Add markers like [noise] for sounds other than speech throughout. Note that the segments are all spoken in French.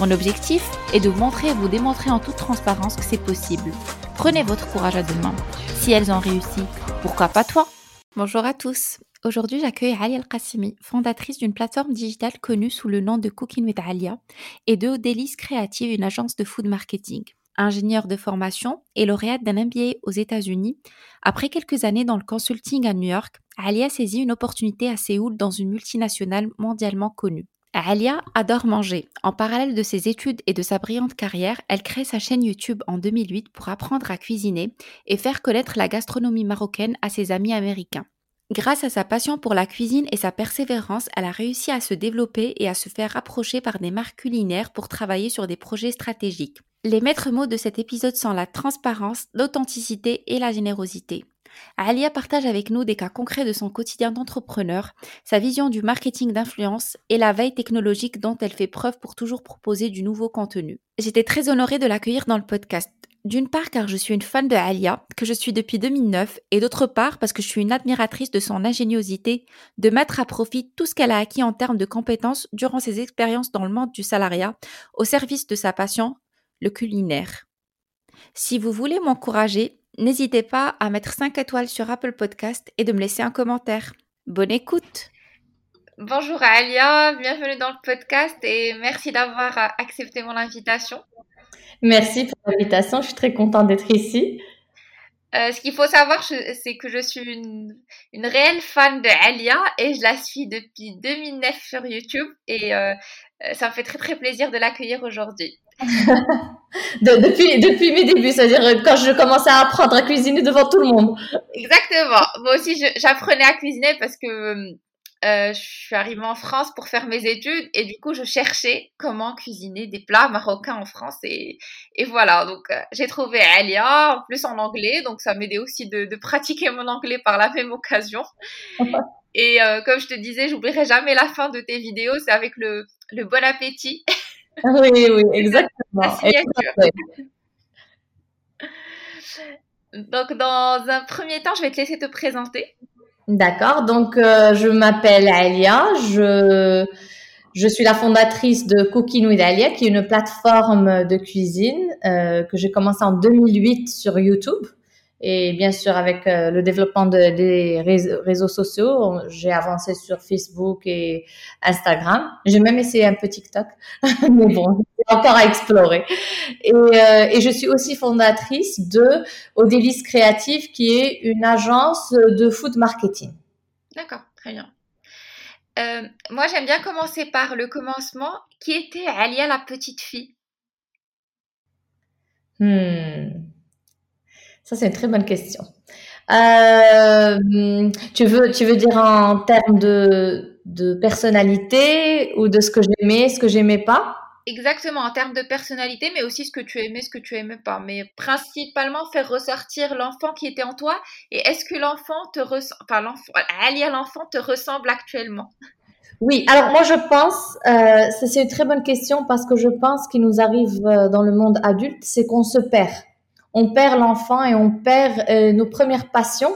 Mon objectif est de vous montrer et vous démontrer en toute transparence que c'est possible. Prenez votre courage à deux mains. Si elles ont réussi, pourquoi pas toi? Bonjour à tous. Aujourd'hui, j'accueille Ali El-Qassimi, fondatrice d'une plateforme digitale connue sous le nom de Cooking with Alia et de Délice Créative, une agence de food marketing ingénieure de formation et lauréate d'un MBA aux États-Unis, après quelques années dans le consulting à New York, Alia saisit une opportunité à Séoul dans une multinationale mondialement connue. Alia adore manger. En parallèle de ses études et de sa brillante carrière, elle crée sa chaîne YouTube en 2008 pour apprendre à cuisiner et faire connaître la gastronomie marocaine à ses amis américains. Grâce à sa passion pour la cuisine et sa persévérance, elle a réussi à se développer et à se faire rapprocher par des marques culinaires pour travailler sur des projets stratégiques. Les maîtres mots de cet épisode sont la transparence, l'authenticité et la générosité. Alia partage avec nous des cas concrets de son quotidien d'entrepreneur, sa vision du marketing d'influence et la veille technologique dont elle fait preuve pour toujours proposer du nouveau contenu. J'étais très honorée de l'accueillir dans le podcast. D'une part car je suis une fan de Alia, que je suis depuis 2009, et d'autre part parce que je suis une admiratrice de son ingéniosité de mettre à profit tout ce qu'elle a acquis en termes de compétences durant ses expériences dans le monde du salariat au service de sa passion, le culinaire. Si vous voulez m'encourager, n'hésitez pas à mettre 5 étoiles sur Apple Podcast et de me laisser un commentaire. Bonne écoute Bonjour Alia, bienvenue dans le podcast et merci d'avoir accepté mon invitation. Merci pour l'invitation, je suis très contente d'être ici. Euh, ce qu'il faut savoir, c'est que je suis une, réelle fan de Alia et je la suis depuis 2009 sur YouTube et euh, euh, ça me fait très très plaisir de l'accueillir aujourd'hui. Depuis, depuis mes débuts, c'est-à-dire quand je commençais à apprendre à cuisiner devant tout le monde. Exactement. Moi aussi, j'apprenais à cuisiner parce que euh, je suis arrivée en France pour faire mes études et du coup, je cherchais comment cuisiner des plats marocains en France et, et voilà. Donc, euh, j'ai trouvé Alia, en plus en anglais, donc ça m'aidait aussi de, de, pratiquer mon anglais par la même occasion. [laughs] et euh, comme je te disais, j'oublierai jamais la fin de tes vidéos, c'est avec le, le bon appétit. [laughs] Oui, oui, exactement. Donc, dans un premier temps, je vais te laisser te présenter. D'accord. Donc, euh, je m'appelle Alia. Je, je suis la fondatrice de Cooking with Alia, qui est une plateforme de cuisine euh, que j'ai commencé en 2008 sur YouTube. Et bien sûr, avec euh, le développement de, des réseaux, sociaux, j'ai avancé sur Facebook et Instagram. J'ai même essayé un peu TikTok, [laughs] mais bon, c'est encore à explorer. Et, euh, et, je suis aussi fondatrice de Odélis Créative, qui est une agence de food marketing. D'accord, très bien. Euh, moi, j'aime bien commencer par le commencement. Qui était Alia la petite fille? Hmm. Ça, c'est une très bonne question. Euh, tu, veux, tu veux dire en termes de, de personnalité ou de ce que j'aimais, ce que j'aimais pas? Exactement, en termes de personnalité, mais aussi ce que tu aimais, ce que tu aimais pas. Mais principalement faire ressortir l'enfant qui était en toi. Et est-ce que l'enfant te ressemble, enfin l'enfant, Alia l'enfant te ressemble actuellement? Oui, alors moi je pense, euh, c'est une très bonne question parce que je pense qu'il nous arrive euh, dans le monde adulte, c'est qu'on se perd on perd l'enfant et on perd euh, nos premières passions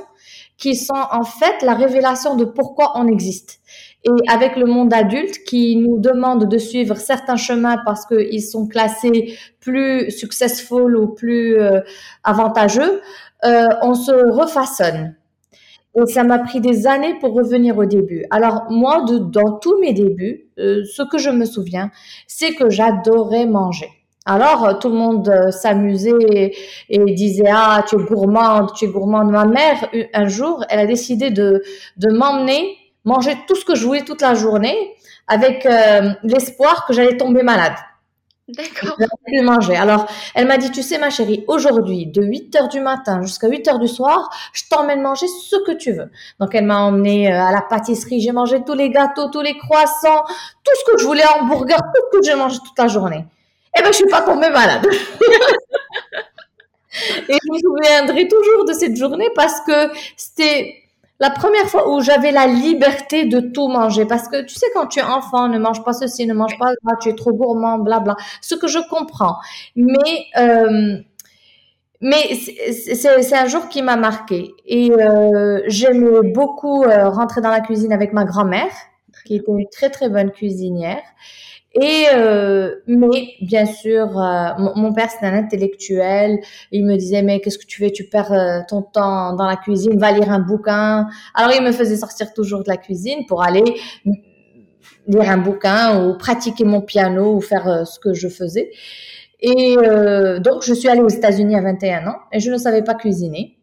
qui sont en fait la révélation de pourquoi on existe. Et avec le monde adulte qui nous demande de suivre certains chemins parce qu'ils sont classés plus successful ou plus euh, avantageux, euh, on se refaçonne. Et ça m'a pris des années pour revenir au début. Alors moi, dans tous mes débuts, ce que je me souviens, c'est que j'adorais manger. Alors, euh, tout le monde euh, s'amusait et, disait Ah, tu es gourmande, tu es gourmande. Ma mère, un jour, elle a décidé de, de m'emmener manger tout ce que je voulais toute la journée avec euh, l'espoir que j'allais tomber malade. D'accord. plus manger. Alors, elle m'a dit, tu sais, ma chérie, aujourd'hui, de 8 heures du matin jusqu'à 8 heures du soir, je t'emmène manger ce que tu veux. Donc, elle m'a emmené à la pâtisserie. J'ai mangé tous les gâteaux, tous les croissants, tout ce que je voulais, hamburger, tout ce que j'ai mangé toute la journée. Eh ben, je suis pas tombée malade. [laughs] Et je me souviendrai toujours de cette journée parce que c'était la première fois où j'avais la liberté de tout manger. Parce que tu sais, quand tu es enfant, ne mange pas ceci, ne mange pas ça, tu es trop gourmand, blabla. Ce que je comprends. Mais, euh, mais c'est un jour qui m'a marqué. Et euh, j'aimais beaucoup euh, rentrer dans la cuisine avec ma grand-mère, qui était une très très bonne cuisinière. Et euh, mais bien sûr, euh, mon, père c'est un intellectuel. Il me disait mais qu'est-ce que tu fais? Tu perds euh, ton temps dans la cuisine, va lire un bouquin. Alors il me faisait sortir toujours de la cuisine pour aller lire un bouquin ou pratiquer mon piano ou faire ce que je faisais. Et donc je suis allée aux États-Unis à 21 ans et je ne savais pas cuisiner.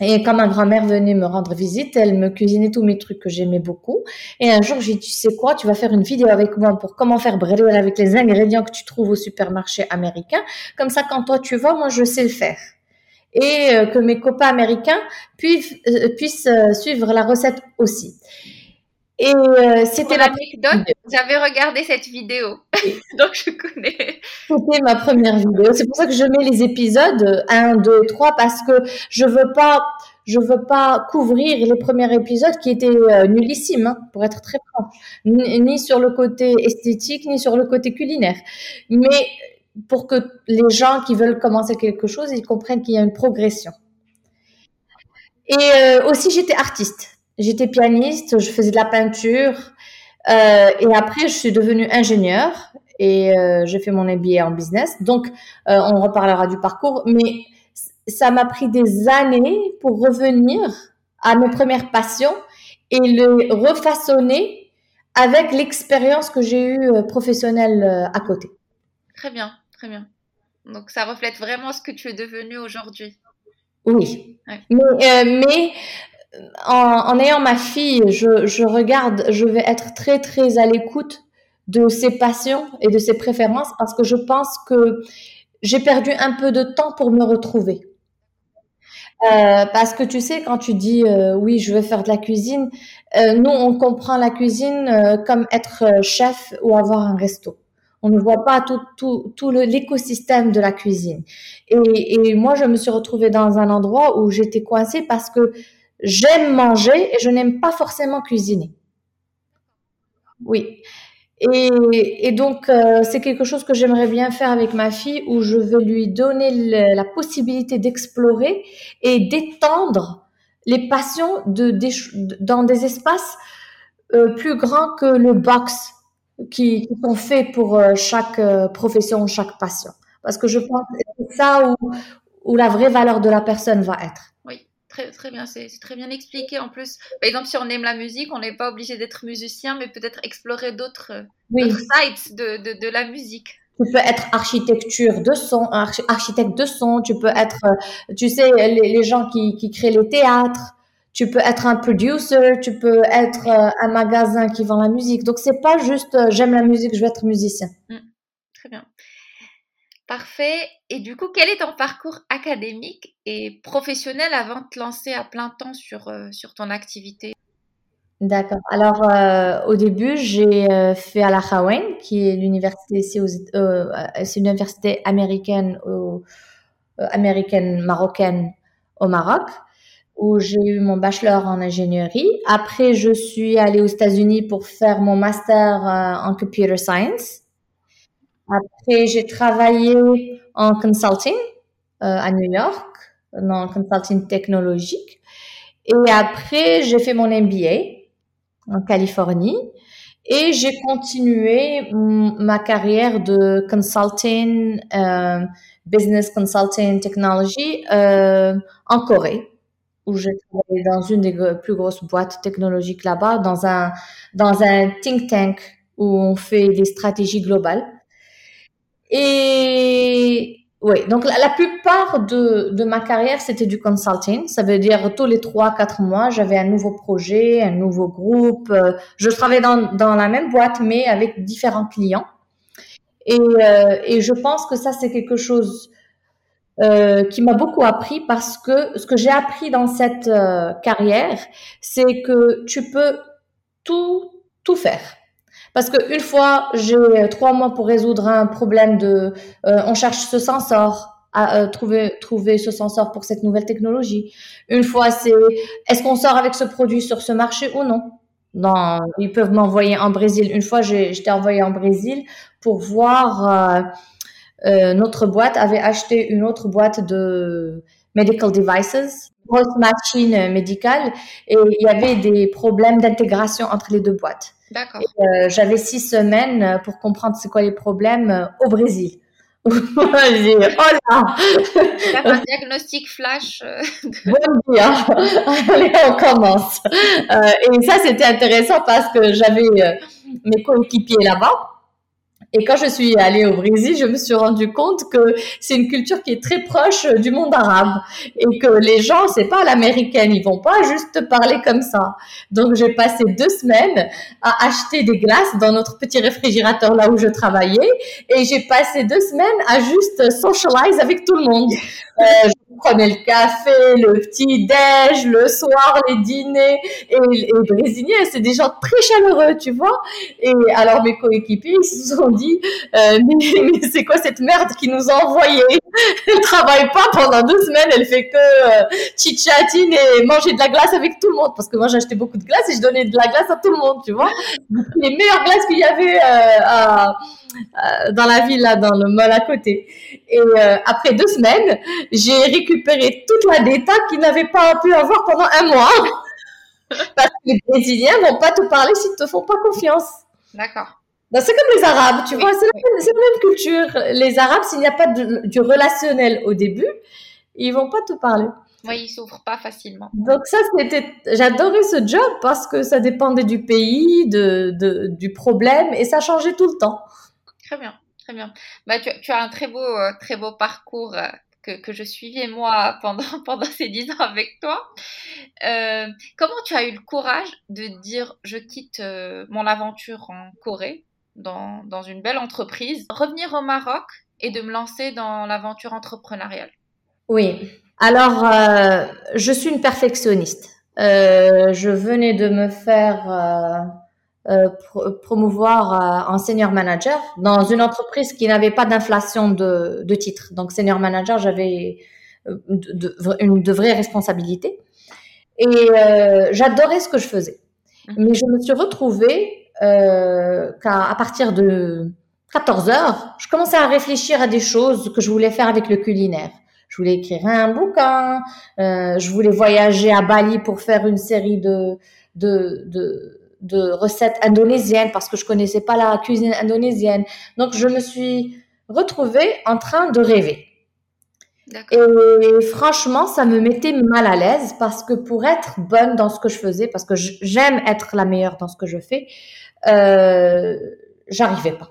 Et quand ma grand-mère venait me rendre visite, elle me cuisinait tous mes trucs que j'aimais beaucoup. Et un jour, j'ai dit, tu sais quoi, tu vas faire une vidéo avec moi pour comment faire bredouille avec les ingrédients que tu trouves au supermarché américain. Comme ça, quand toi tu vas, moi je sais le faire. Et euh, que mes copains américains puissent, euh, euh, suivre la recette aussi. Et euh, c'était la J'avais regardé cette vidéo, [laughs] donc je connais. C'était ma première vidéo. C'est pour ça que je mets les épisodes 1, 2, 3 parce que je veux pas, je veux pas couvrir les premiers épisodes qui étaient euh, nullissimes, hein, pour être très franc, ni, sur le côté esthétique ni sur le côté culinaire, mais pour que les gens qui veulent commencer quelque chose, ils comprennent qu'il y a une progression. Et euh, aussi, j'étais artiste. J'étais pianiste, je faisais de la peinture. Euh, et après, je suis devenue ingénieure et euh, j'ai fait mon MBA en business. Donc, euh, on reparlera du parcours. Mais ça m'a pris des années pour revenir à mes premières passions et le refaçonner avec l'expérience que j'ai eue professionnelle à côté. Très bien, très bien. Donc, ça reflète vraiment ce que tu es devenu aujourd'hui. Oui. Mais, euh, mais en, ayant ma fille, je, regarde, je vais être très très à l'écoute de ses passions et de ses préférences parce que je pense que j'ai perdu un peu de temps pour me retrouver. Euh, parce que tu sais, quand tu dis euh, oui, je veux faire de la cuisine, euh, nous on comprend la cuisine comme être chef ou avoir un resto. On ne voit pas tout, tout, tout l'écosystème de la cuisine. Et, et moi, je me suis retrouvée dans un endroit où j'étais coincée parce que J'aime manger et je n'aime pas forcément cuisiner. Oui. Et, donc, euh, c'est quelque chose que j'aimerais bien faire avec ma fille où je veux lui donner la possibilité d'explorer et d'étendre les passions de, dans des espaces euh, plus grands que le box qui, sont faits pour euh, chaque profession, chaque passion. Parce que je pense que c'est ça où la vraie valeur de la personne va être. Très, bien, c'est très bien expliqué en plus. Par exemple, si on aime la musique, on n'est pas obligé d'être musicien, mais peut-être explorer d'autres sites de, de, la musique. Tu peux être architecture de son, architecte de son, tu peux être, euh, tu sais, les, gens qui, qui, créent les théâtres, tu peux être un producer, tu peux être euh, un magasin qui vend la musique. Donc, c'est pas juste euh, j'aime la musique, je vais être musicien. Mmh, très bien. Parfait. Et du coup, quel est ton parcours académique et professionnel avant de te lancer à plein temps sur, euh, sur ton activité? D'accord. Alors, euh, au début, j'ai euh, fait à la Hawaï, qui est l'université c'est une université américaine, américaine marocaine au Maroc, où j'ai eu mon bachelor en ingénierie. Après, je suis allée aux États-Unis pour faire mon master en computer science. Après, j'ai travaillé en consulting euh, à New York, le consulting technologique. Et après, j'ai fait mon MBA en Californie. Et j'ai continué ma carrière de consulting, euh, business consulting technology euh, en Corée, où j'ai travaillé dans une des plus grosses boîtes technologiques là-bas, dans un, dans un think tank où on fait des stratégies globales. Et oui, donc la, plupart de, de, ma carrière, c'était du consulting. Ça veut dire tous les trois, quatre mois, j'avais un nouveau projet, un nouveau groupe. Euh, je travaillais dans, dans la même boîte, mais avec différents clients. Et, euh, et je pense que ça, c'est quelque chose euh, qui m'a beaucoup appris parce que ce que j'ai appris dans cette euh, carrière, c'est que tu peux tout, tout faire. Parce qu'une fois, j'ai trois mois pour résoudre un problème de, euh, on cherche ce sensor, à euh, trouver trouver ce sensor pour cette nouvelle technologie. Une fois, c'est est-ce qu'on sort avec ce produit sur ce marché ou non? Non, ils peuvent m'envoyer en Brésil. Une fois, j'étais envoyée en Brésil pour voir. Euh, notre boîte avait acheté une autre boîte de medical devices, grosse machine médicale, et il y avait des problèmes d'intégration entre les deux boîtes. D'accord. Euh, J'avais six semaines pour comprendre c'est quoi les problèmes euh, au Brésil. [laughs] oh là un diagnostic flash. Euh, bon dia. Allez, on commence. Euh, et ça, c'était intéressant parce que j'avais euh, mes coéquipiers là-bas. Et quand je suis allée au Brésil, je me suis rendu compte que c'est une culture qui est très proche du monde arabe et que les gens, c'est pas l'américaine, ils vont pas juste parler comme ça. Donc j'ai passé deux semaines à acheter des glaces dans notre petit réfrigérateur là où je travaillais et j'ai passé deux semaines à juste socialize avec tout le monde. Euh, prenais le café, le petit déj, le soir, les dîners. Et les Brésiliens, c'est des gens très chaleureux, tu vois. Et alors mes coéquipiers, ils se sont dit, euh, [laughs] mais, c'est quoi cette merde qui nous a envoyé [laughs] Elle travaille pas pendant deux semaines, elle fait que euh, chit-chatine et manger de la glace avec tout le monde. Parce que moi, j'achetais beaucoup de glace et je donnais de la glace à tout le monde, tu vois. Les meilleures glaces qu'il y avait euh, euh, dans la ville, là, dans le mall à côté. Et après deux semaines, j'ai récupéré toute la data qu'ils n'avaient pas pu avoir pendant un mois. [laughs] Parce que les Brésiliens vont pas te parler s'ils te font pas confiance. D'accord. Ben, c'est comme les Arabes, tu vois, c'est la, même culture. Les Arabes, s'il n'y a pas de, du relationnel au début, ils vont pas te parler. Oui, ils s'ouvrent pas facilement. Donc ça, c'était, j'adorais ce job parce que ça dépendait du pays, de, de, du problème et ça changeait tout le temps. Très bien, très bien. Bah, tu, tu as un très beau, euh, très beau parcours euh, que, je suivais moi [laughs] pendant, pendant ces dix ans avec toi. Euh, comment tu as eu le courage de dire je quitte mon aventure en Corée dans, dans une belle entreprise, revenir au Maroc et de me lancer dans l'aventure entrepreneuriale? Oui, alors je suis une perfectionniste. je venais de me faire euh, promouvoir euh, en senior manager dans une entreprise qui n'avait pas d'inflation de, de titres. Donc senior manager, j'avais euh, de, une de vraies responsabilités et j'adorais ce que je faisais. Mhm. Mais je me suis retrouvée qu'à à partir de 14 heures, je commençais à réfléchir à des choses que je voulais faire avec le culinaire. Je voulais écrire un bouquin, je voulais voyager à Bali pour faire une série de, de, de de recettes indonésiennes parce que je connaissais pas la cuisine indonésienne. Donc je me suis retrouvée en train de rêver. Et franchement, ça me mettait mal à l'aise parce que pour être bonne dans ce que je faisais, parce que j'aime être la meilleure dans ce que je fais, euh, j'arrivais pas.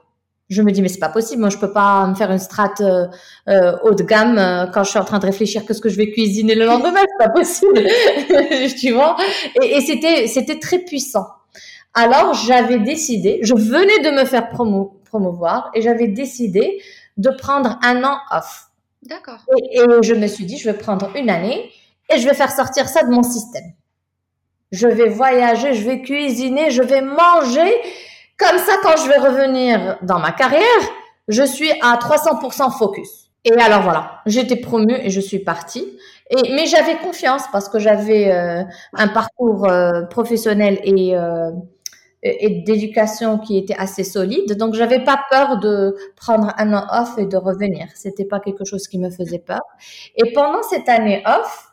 Je me dis mais c'est pas possible, moi je peux pas me faire une strate euh, euh haut de gamme euh, quand je suis en train de réfléchir que ce que je vais cuisiner le lendemain, c'est pas possible, [laughs] tu vois? Et, et c'était c'était très puissant. Alors, j'avais décidé, je venais de me faire promouvoir et j'avais décidé de prendre un an off. D'accord. Et, je me suis dit, je vais prendre une année et je vais faire sortir ça de mon système. Je vais voyager, je vais cuisiner, je vais manger. Comme ça, quand je vais revenir dans ma carrière, je suis à 300% focus. Et alors voilà, j'étais promue et je suis partie. Et, mais j'avais confiance parce que j'avais euh, un parcours euh, professionnel et euh, et d'éducation qui était assez solide. Donc, j'avais pas peur de prendre un an off et de revenir. C'était pas quelque chose qui me faisait peur. Et pendant cette année off,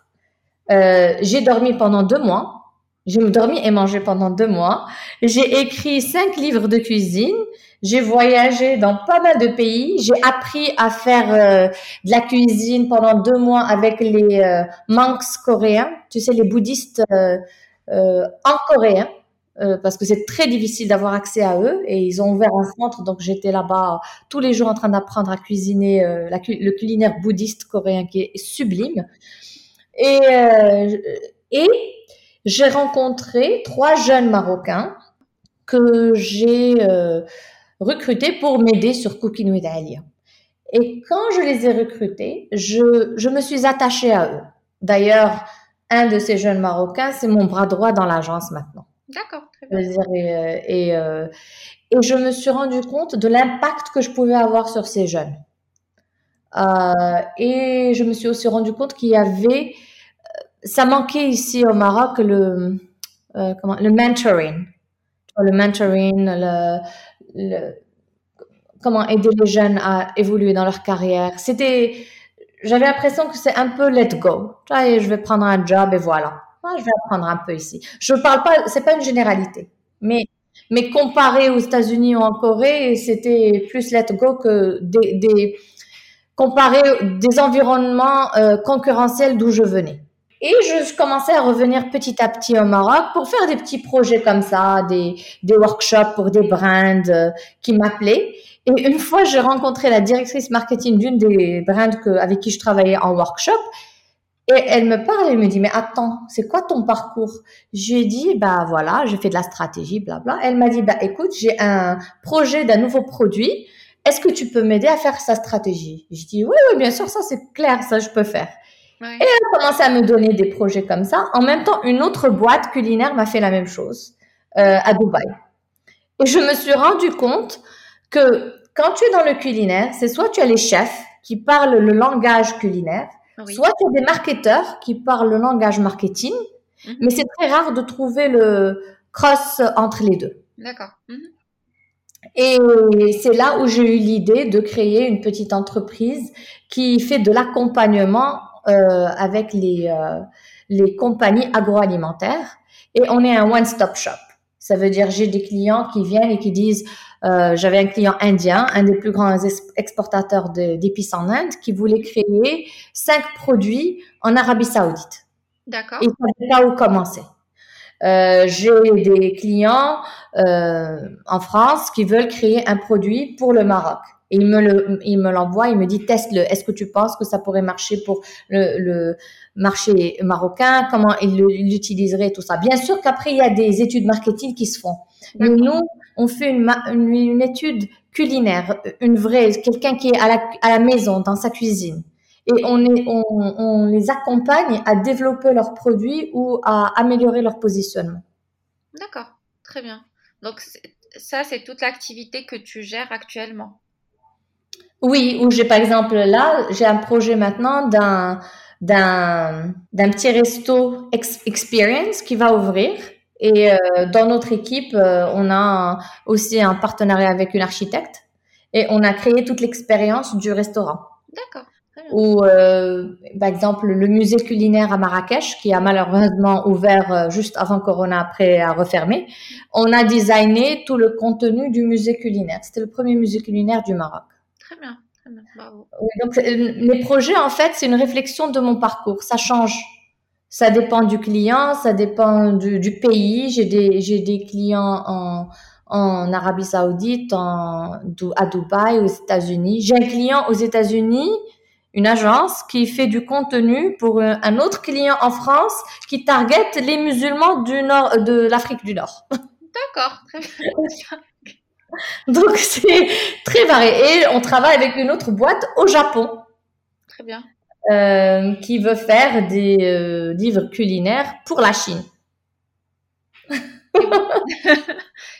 euh, j'ai dormi pendant deux mois. J'ai dormi et mangé pendant deux mois. J'ai écrit cinq livres de cuisine. J'ai voyagé dans pas mal de pays. J'ai appris à faire euh, de la cuisine pendant deux mois avec les euh, monks coréens. Tu sais, les bouddhistes euh, euh en coréen. Euh, parce que c'est très difficile d'avoir accès à eux et ils ont ouvert un centre. Donc j'étais là-bas tous les jours en train d'apprendre à cuisiner euh, le culinaire bouddhiste coréen qui est sublime. Et euh, et j'ai rencontré trois jeunes marocains que j'ai recrutés pour m'aider sur Cooking with Alia. Et quand je les ai recrutés je je me suis attachée à eux. D'ailleurs un de ces jeunes marocains c'est mon bras droit dans l'agence maintenant D'accord. Et, et, et, je me suis rendu compte de l'impact que je pouvais avoir sur ces jeunes. et je me suis aussi rendu compte qu'il y avait, ça manquait ici au Maroc le, comment, le mentoring le mentoring, le, comment aider les jeunes à évoluer dans leur carrière. C'était, j'avais l'impression que c'est un peu let go. Je vais prendre un job et voilà. Je vais apprendre un peu ici. Je parle pas, c'est pas une généralité, mais mais comparé aux États-Unis ou en Corée, c'était plus let go que des, des des environnements euh, concurrentiels d'où je venais. Et je commençais à revenir petit à petit au Maroc pour faire des petits projets comme ça, des, des workshops pour des brands euh, qui m'appelaient. Et une fois, j'ai rencontré la directrice marketing d'une des brands avec qui je travaillais en workshop. Et elle me parle, elle me dit, mais attends, c'est quoi ton parcours? J'ai dit, bah voilà, j'ai fait de la stratégie, blabla. Elle m'a dit, bah écoute, j'ai un projet d'un nouveau produit. Est-ce que tu peux m'aider à faire sa stratégie? J'ai dit, oui, oui, bien sûr, ça c'est clair, ça je peux faire. Et elle a commencé à me donner des projets comme ça. En même temps, une autre boîte culinaire m'a fait la même chose euh, à Dubaï. Et je me suis rendu compte que quand tu es dans le culinaire, c'est soit tu as les chefs qui parlent le langage culinaire, soit as des marketeurs qui parlent le langage marketing, mhm. mais c'est très rare de trouver le cross entre les deux. D'accord. Mhm. Et c'est là où j'ai eu l'idée de créer une petite entreprise qui fait de l'accompagnement euh, avec les, euh, les compagnies agroalimentaires et on est un one-stop shop. Ça veut dire j'ai des clients qui viennent et qui disent euh, j'avais un client indien, un des plus grands exportateurs d'épices en Inde, qui voulait créer cinq produits en Arabie Saoudite. D'accord. Il ne savait pas où commencer. Euh, j'ai des clients euh, en France qui veulent créer un produit pour le Maroc. Et il me le, il me l'envoie, il me dit teste-le. Est-ce que tu penses que ça pourrait marcher pour le, le marché marocain? Comment il l'utiliserait tout ça? Bien sûr qu'après il y a des études marketing qui se font. Mais nous, on fait une, une, une, étude culinaire, une vraie, quelqu'un qui est à la, à la maison, dans sa cuisine. Et on, est, on, on les accompagne à développer leurs produits ou à améliorer leur positionnement. D'accord, très bien. Donc ça, c'est toute l'activité que tu gères actuellement. Oui, ou j'ai par exemple là, j'ai un projet maintenant d'un d'un d'un petit resto experience qui va ouvrir. Et euh, dans notre équipe, euh, on a aussi un partenariat avec une architecte et on a créé toute l'expérience du restaurant. D'accord. Ou euh, par exemple le musée culinaire à Marrakech qui a malheureusement ouvert juste avant Corona après à refermer. On a designé tout le contenu du musée culinaire. C'était le premier musée culinaire du Maroc. Très bien, très bien, bravo. donc, les projets, en fait, c'est une réflexion de mon parcours. Ça change. Ça dépend du client, ça dépend du, du pays. J'ai des, j'ai des clients en, en Arabie Saoudite, en, à Dubaï, aux États-Unis. J'ai un client aux États-Unis, une agence qui fait du contenu pour un autre client en France qui target les musulmans du nord, de l'Afrique du Nord. [laughs] D'accord, très bien. [laughs] Donc c'est très varié. Et on travaille avec une autre boîte au Japon. Très bien. Euh, qui veut faire des euh, livres culinaires pour la Chine.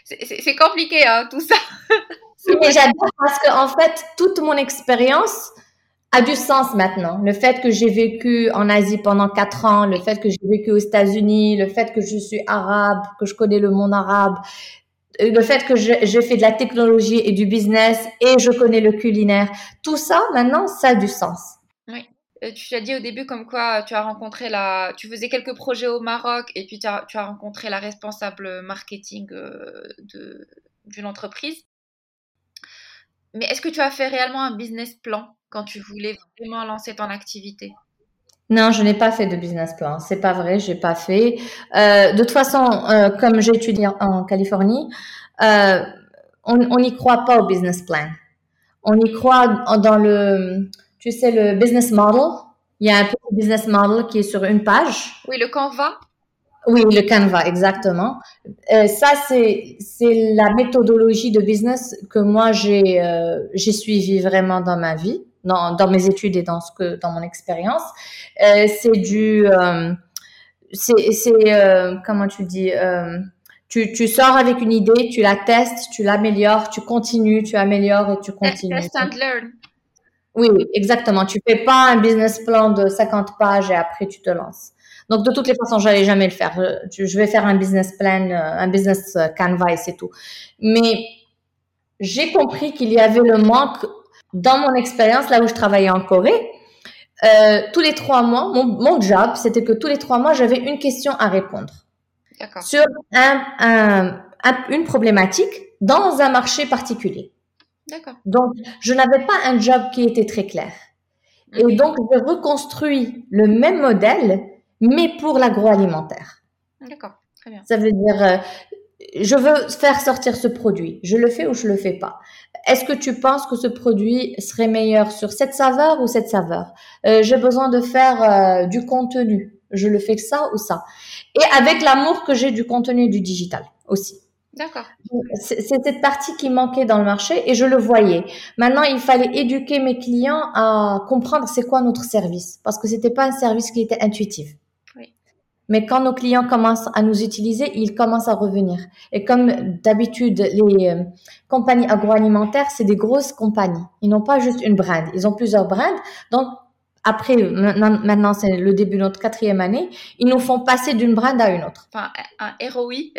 c'est [laughs] compliqué, hein, tout ça. Mais j'adore parce que en fait, toute mon expérience a du sens maintenant. Le fait que j'ai vécu en Asie pendant quatre ans, le fait que j'ai vécu aux États-Unis, le fait que je suis arabe, que je connais le monde arabe, le fait que j'ai fait de la technologie et du business et je connais le culinaire, tout ça maintenant, ça a du sens. Oui. Euh, tu as dit au début comme quoi tu as rencontré la, tu faisais quelques projets au Maroc et puis tu as, rencontré la responsable marketing euh, d'une entreprise. Mais est-ce que tu as fait réellement un business plan? Quand tu voulais vraiment lancer ton activité? Non, je n'ai pas fait de business plan. C'est pas vrai, j'ai pas fait. Euh, de toute façon, euh, comme j'ai étudié en Californie, euh, on n'y croit pas au business plan. On y croit dans le, tu sais, le business model. Il y a un de business model qui est sur une page. Oui, le Canva. Oui, le Canva, exactement. Euh, ça, c'est c'est la méthodologie de business que moi j'ai euh, j'ai suivi vraiment dans ma vie dans, dans mes études et dans ce que dans mon expérience. Euh, c'est du euh, c'est c'est euh, comment tu dis Tu, tu sors avec une idée, tu la testes, tu l'améliores, tu continues, tu améliores et tu continues. Test and learn. Oui, oui, exactement. Tu fais pas un business plan de 50 pages et après tu te lances. Donc de toutes les façons, j'allais jamais le faire. Je, je vais faire un business plan, euh, un business euh, canvas et c'est tout. Mais j'ai compris qu'il y avait le manque dans mon expérience là où je travaillais en Corée. Euh, tous les trois mois, mon, mon job, c'était que tous les trois mois, j'avais une question à répondre sur un, un- un- une problématique dans un marché particulier. Donc, je n'avais pas un job qui était très clair. Et donc, je reconstruis le même modèle, mais pour l'agroalimentaire. D'accord. Très bien. Ça veut dire, euh, je veux faire sortir ce produit. Je le fais ou je le fais pas. Est-ce que tu penses que ce produit serait meilleur sur cette saveur ou cette saveur? Euh, J'ai besoin de faire euh, du contenu. Je le fais que ça ou ça. Et avec l'amour que j'ai du contenu et du digital aussi. D'accord. C'est c'est cette partie qui manquait dans le marché et je le voyais. Maintenant, il fallait éduquer mes clients à comprendre c'est quoi notre service parce que c'était pas un service qui était intuitif. Mais quand nos clients commencent à nous utiliser, ils commencent à revenir. Et comme d'habitude, les euh, compagnies agroalimentaires, c'est des grosses compagnies. Ils n'ont pas juste une brand, ils ont plusieurs brands. Donc, après, maintenant, c'est le début de notre quatrième année, ils nous font passer d'une brand à une autre. Enfin, un ROI.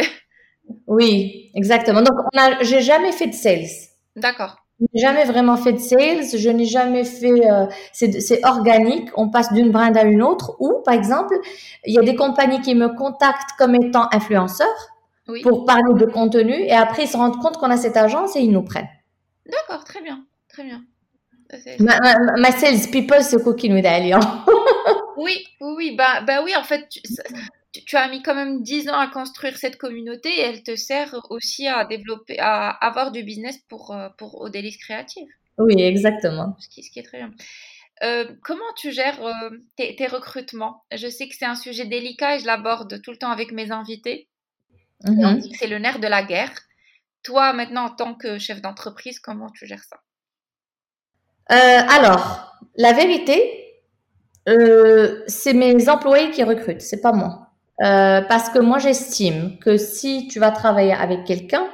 Oui, exactement. Donc, j'ai jamais fait de sales. D'accord. Je n'ai jamais vraiment fait de sales, je n'ai jamais fait, euh, c'est organique, on passe d'une brand à une autre, ou par exemple, il y a des compagnies qui me contactent comme étant influenceur Oui. pour parler de contenu, et après ils se rendent compte qu'on a cette agence et ils nous prennent. D'accord. Très bien. Très bien. Ma, ma, ma sales people, c'est Cooking with. Oui, oui, oui, bah, bah oui, en fait, tu, ça- tu- as mis quand même 10 ans à construire cette communauté et elle te sert aussi à développer, à avoir du business pour, euh, pour aux délices créatives, Oui, exactement. ce qui, ce qui est très bien. Euh, comment tu gères euh, tes, tes recrutements? Je sais que c'est un sujet délicat et je l'aborde tout le temps avec mes invités. Et on Mhm. dit que c'est le nerf de la guerre. Toi, maintenant, en tant que chef d'entreprise, comment tu gères ça? Euh, alors, la vérité, c'est mes employés qui recrutent, c'est pas moi. Euh, parce que moi, j'estime que si tu vas travailler avec quelqu'un,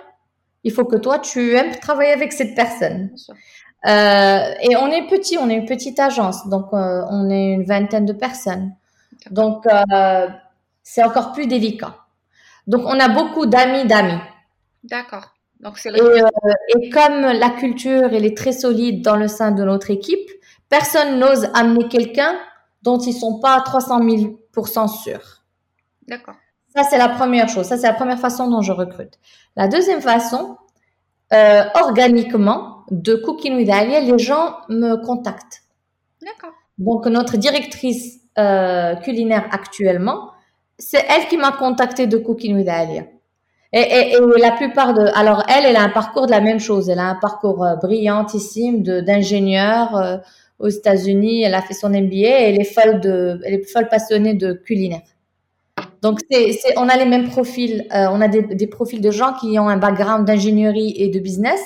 il faut que toi, tu aimes travailler avec cette personne. Euh, et on est petit, on est une petite agence, donc euh, on est une vingtaine de personnes. Donc, euh, c'est encore plus délicat. Donc, on a beaucoup d'amis d'amis. D'accord. Donc, c'est Et, le... euh, et comme la culture elle est très solide dans le sein de notre équipe, personne n'ose amener quelqu'un dont ils sont pas 300 000% sûrs. D'accord. Ça, c'est la première chose. Ça, c'est la première façon dont je recrute. La deuxième façon, euh, organiquement, de Cooking with Alia, les gens me contactent. D'accord. Donc, notre directrice euh, culinaire actuellement, c'est elle qui m'a contacté de Cooking with Alia. Et, et, et la plupart de, alors elle, elle a un parcours de la même chose. Elle a un parcours euh, brillantissime d'ingénieur euh, aux États-Unis. Elle a fait son MBA. Et elle est folle de, elle est folle passionnée de culinaire. Donc c'est, c'est, on a les mêmes profils. Euh, on a des, des profils de gens qui ont un background d'ingénierie et de business,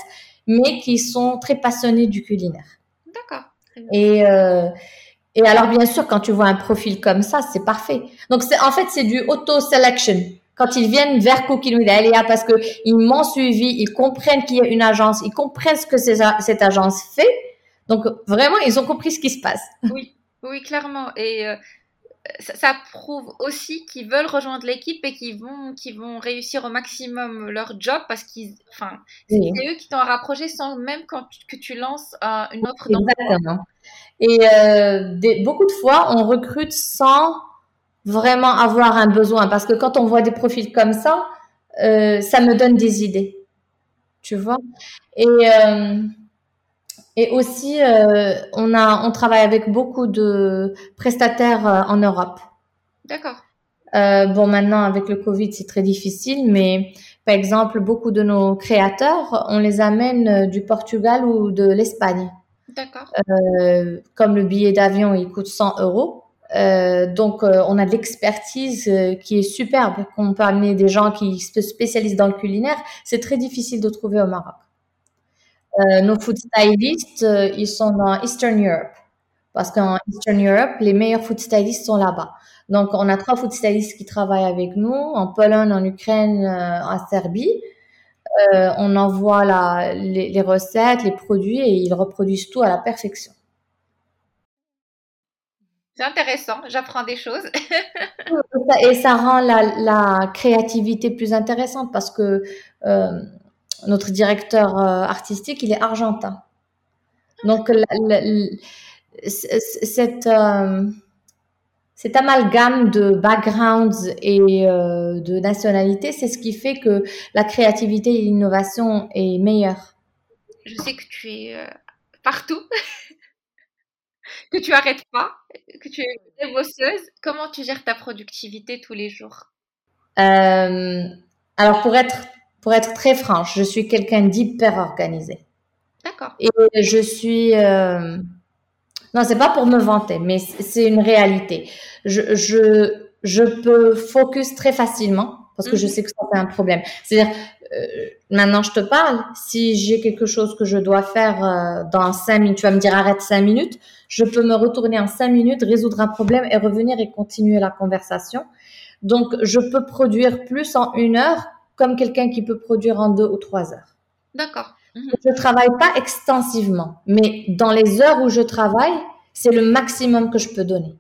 mais qui sont très passionnés du culinaire. D'accord. Et euh, et alors bien sûr, quand tu vois un profil comme ça, c'est parfait. Donc c'est en fait c'est du auto selection. Quand ils viennent vers Cooking with Alia parce que ils m'ont suivi, ils comprennent qu'il y a une agence, ils comprennent ce que cette agence fait. Donc vraiment, ils ont compris ce qui se passe. Oui, oui, clairement. Et euh, ça, ça prouve aussi qu'ils veulent rejoindre l'équipe et qu'ils vont, qu'ils vont réussir au maximum leur job parce qu'ils, enfin, c'est Oui. eux qui t'ont rapproché sans même quand tu- que tu lances euh, une offre d'emploi. Exactement. Et euh, des- beaucoup de fois, on recrute sans vraiment avoir un besoin. Parce que quand on voit des profils comme ça, euh, ça me donne des idées. Tu vois? Et, et aussi, euh, on, a, on travaille avec beaucoup de prestataires euh, en Europe. D'accord. Euh, bon, maintenant, avec le Covid, c'est très difficile, mais par exemple, beaucoup de nos créateurs, on les amène euh, du Portugal ou de l'Espagne. D'accord. Euh, comme le billet d'avion, il coûte 100 euros. Euh, donc, euh, on a de l'expertise qui est superbe, qu'on peut amener des gens qui se spécialisent dans le culinaire. C'est très difficile de trouver au Maroc. Euh, nos food stylists, euh, ils sont dans Eastern Europe. Parce qu'en Eastern Europe, les meilleurs food stylists sont là-bas. Donc, on a trois food stylistes qui travaillent avec nous en Pologne, en Ukraine, en Serbie. on envoie les, recettes, les produits et ils reproduisent tout à la perfection. C'est intéressant, j'apprends des choses. [laughs] et ça rend la, créativité plus intéressante parce que euh, notre directeur euh, artistique, il est argentin. Donc, cette, euh, cet amalgame de backgrounds et de nationalités, c'est ce qui fait que la créativité et l'innovation est meilleure. Je sais que tu es partout [laughs] que tu arrêtes pas, que tu es dévosseuse. Comment tu gères ta productivité tous les jours? Euh, Alors pour être pour être très franche, je suis quelqu'un d'hyper organisé. D'accord. Et je suis euh... non, c'est pas pour me vanter, mais c'est une réalité. Je, je je peux focus très facilement parce que je mhm. sais que ça c'est un problème. C'est-à-dire euh, maintenant je te parle, si j'ai quelque chose que je dois faire euh, dans cinq minutes, tu vas me dire arrête cinq minutes, je peux me retourner en cinq minutes, résoudre un problème et revenir et continuer la conversation. Donc je peux produire plus en une heure comme quelqu'un qui peut produire en deux ou trois heures. D'accord. Mhm. Je travaille pas extensivement, mais dans les heures où je travaille, c'est le maximum que je peux donner.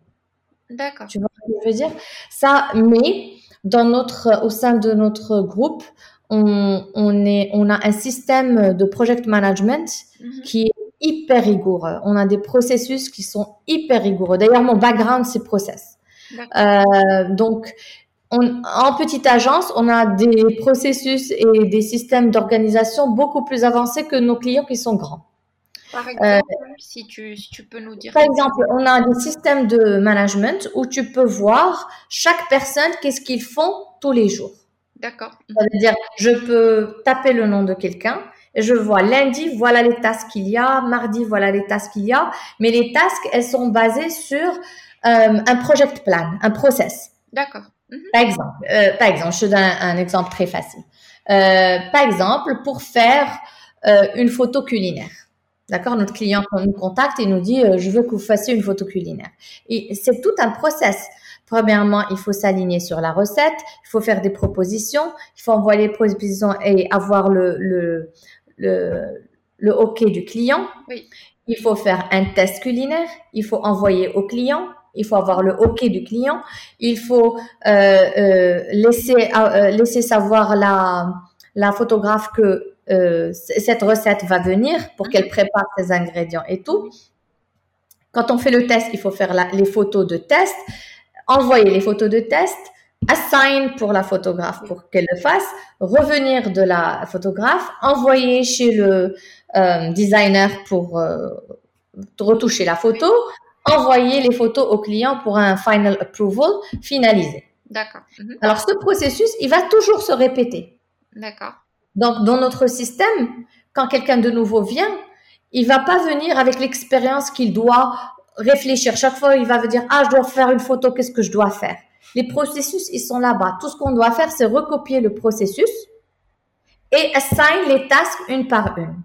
D'accord. Tu vois ce que je veux dire? Ça, mais dans notre, au sein de notre groupe, on, est, on a un système de project management mhm. qui est hyper rigoureux. On a des processus qui sont hyper rigoureux. D'ailleurs, mon background, c'est process. Euh, donc, en petite agence, on a des processus et des systèmes d'organisation beaucoup plus avancés que nos clients qui sont grands. Par exemple, si, tu, si, tu, peux nous dire. Par exemple, on a des systèmes de management où tu peux voir chaque personne, qu'est-ce qu'ils font tous les jours. D'accord. Ça veut dire, je peux taper le nom de quelqu'un et je vois lundi, voilà les tasks qu'il y a, mardi, voilà les tasks qu'il y a, mais les tasks, elles sont basées sur euh, un project plan, un process. D'accord. Mhm. Par exemple, euh, par exemple, je te donne un, exemple très facile. Euh, par exemple, pour faire une photo culinaire. D'accord? Notre client nous contacte et nous dit je veux que vous fassiez une photo culinaire. Et c'est tout un process. Premièrement, il faut s'aligner sur la recette, il faut faire des propositions, il faut envoyer les propositions et avoir le, le, le, le OK du client. Oui. Il faut faire un test culinaire, il faut envoyer au client, il faut avoir le OK du client, il faut euh, euh, laisser, euh, laisser savoir la, la photographe que cette recette va venir pour qu'elle prépare ses ingrédients et tout. Quand on fait le test, il faut faire les photos de test. Envoyer les photos de test, assign pour la photographe pour qu'elle le fasse, revenir de la photographe, envoyer chez le designer pour retoucher la photo, envoyer les photos au client pour un final approval finalisé. D'accord. Mhm. Alors ce processus, il va toujours se répéter. D'accord. Donc dans notre système, quand quelqu'un de nouveau vient, il va pas venir avec l'expérience qu'il doit réfléchir. Chaque fois, il va dire, ah, je dois faire une photo, qu'est-ce que je dois faire? Les processus, ils sont là-bas. Tout ce qu'on doit faire, c'est recopier le processus et assign les tasks une par une.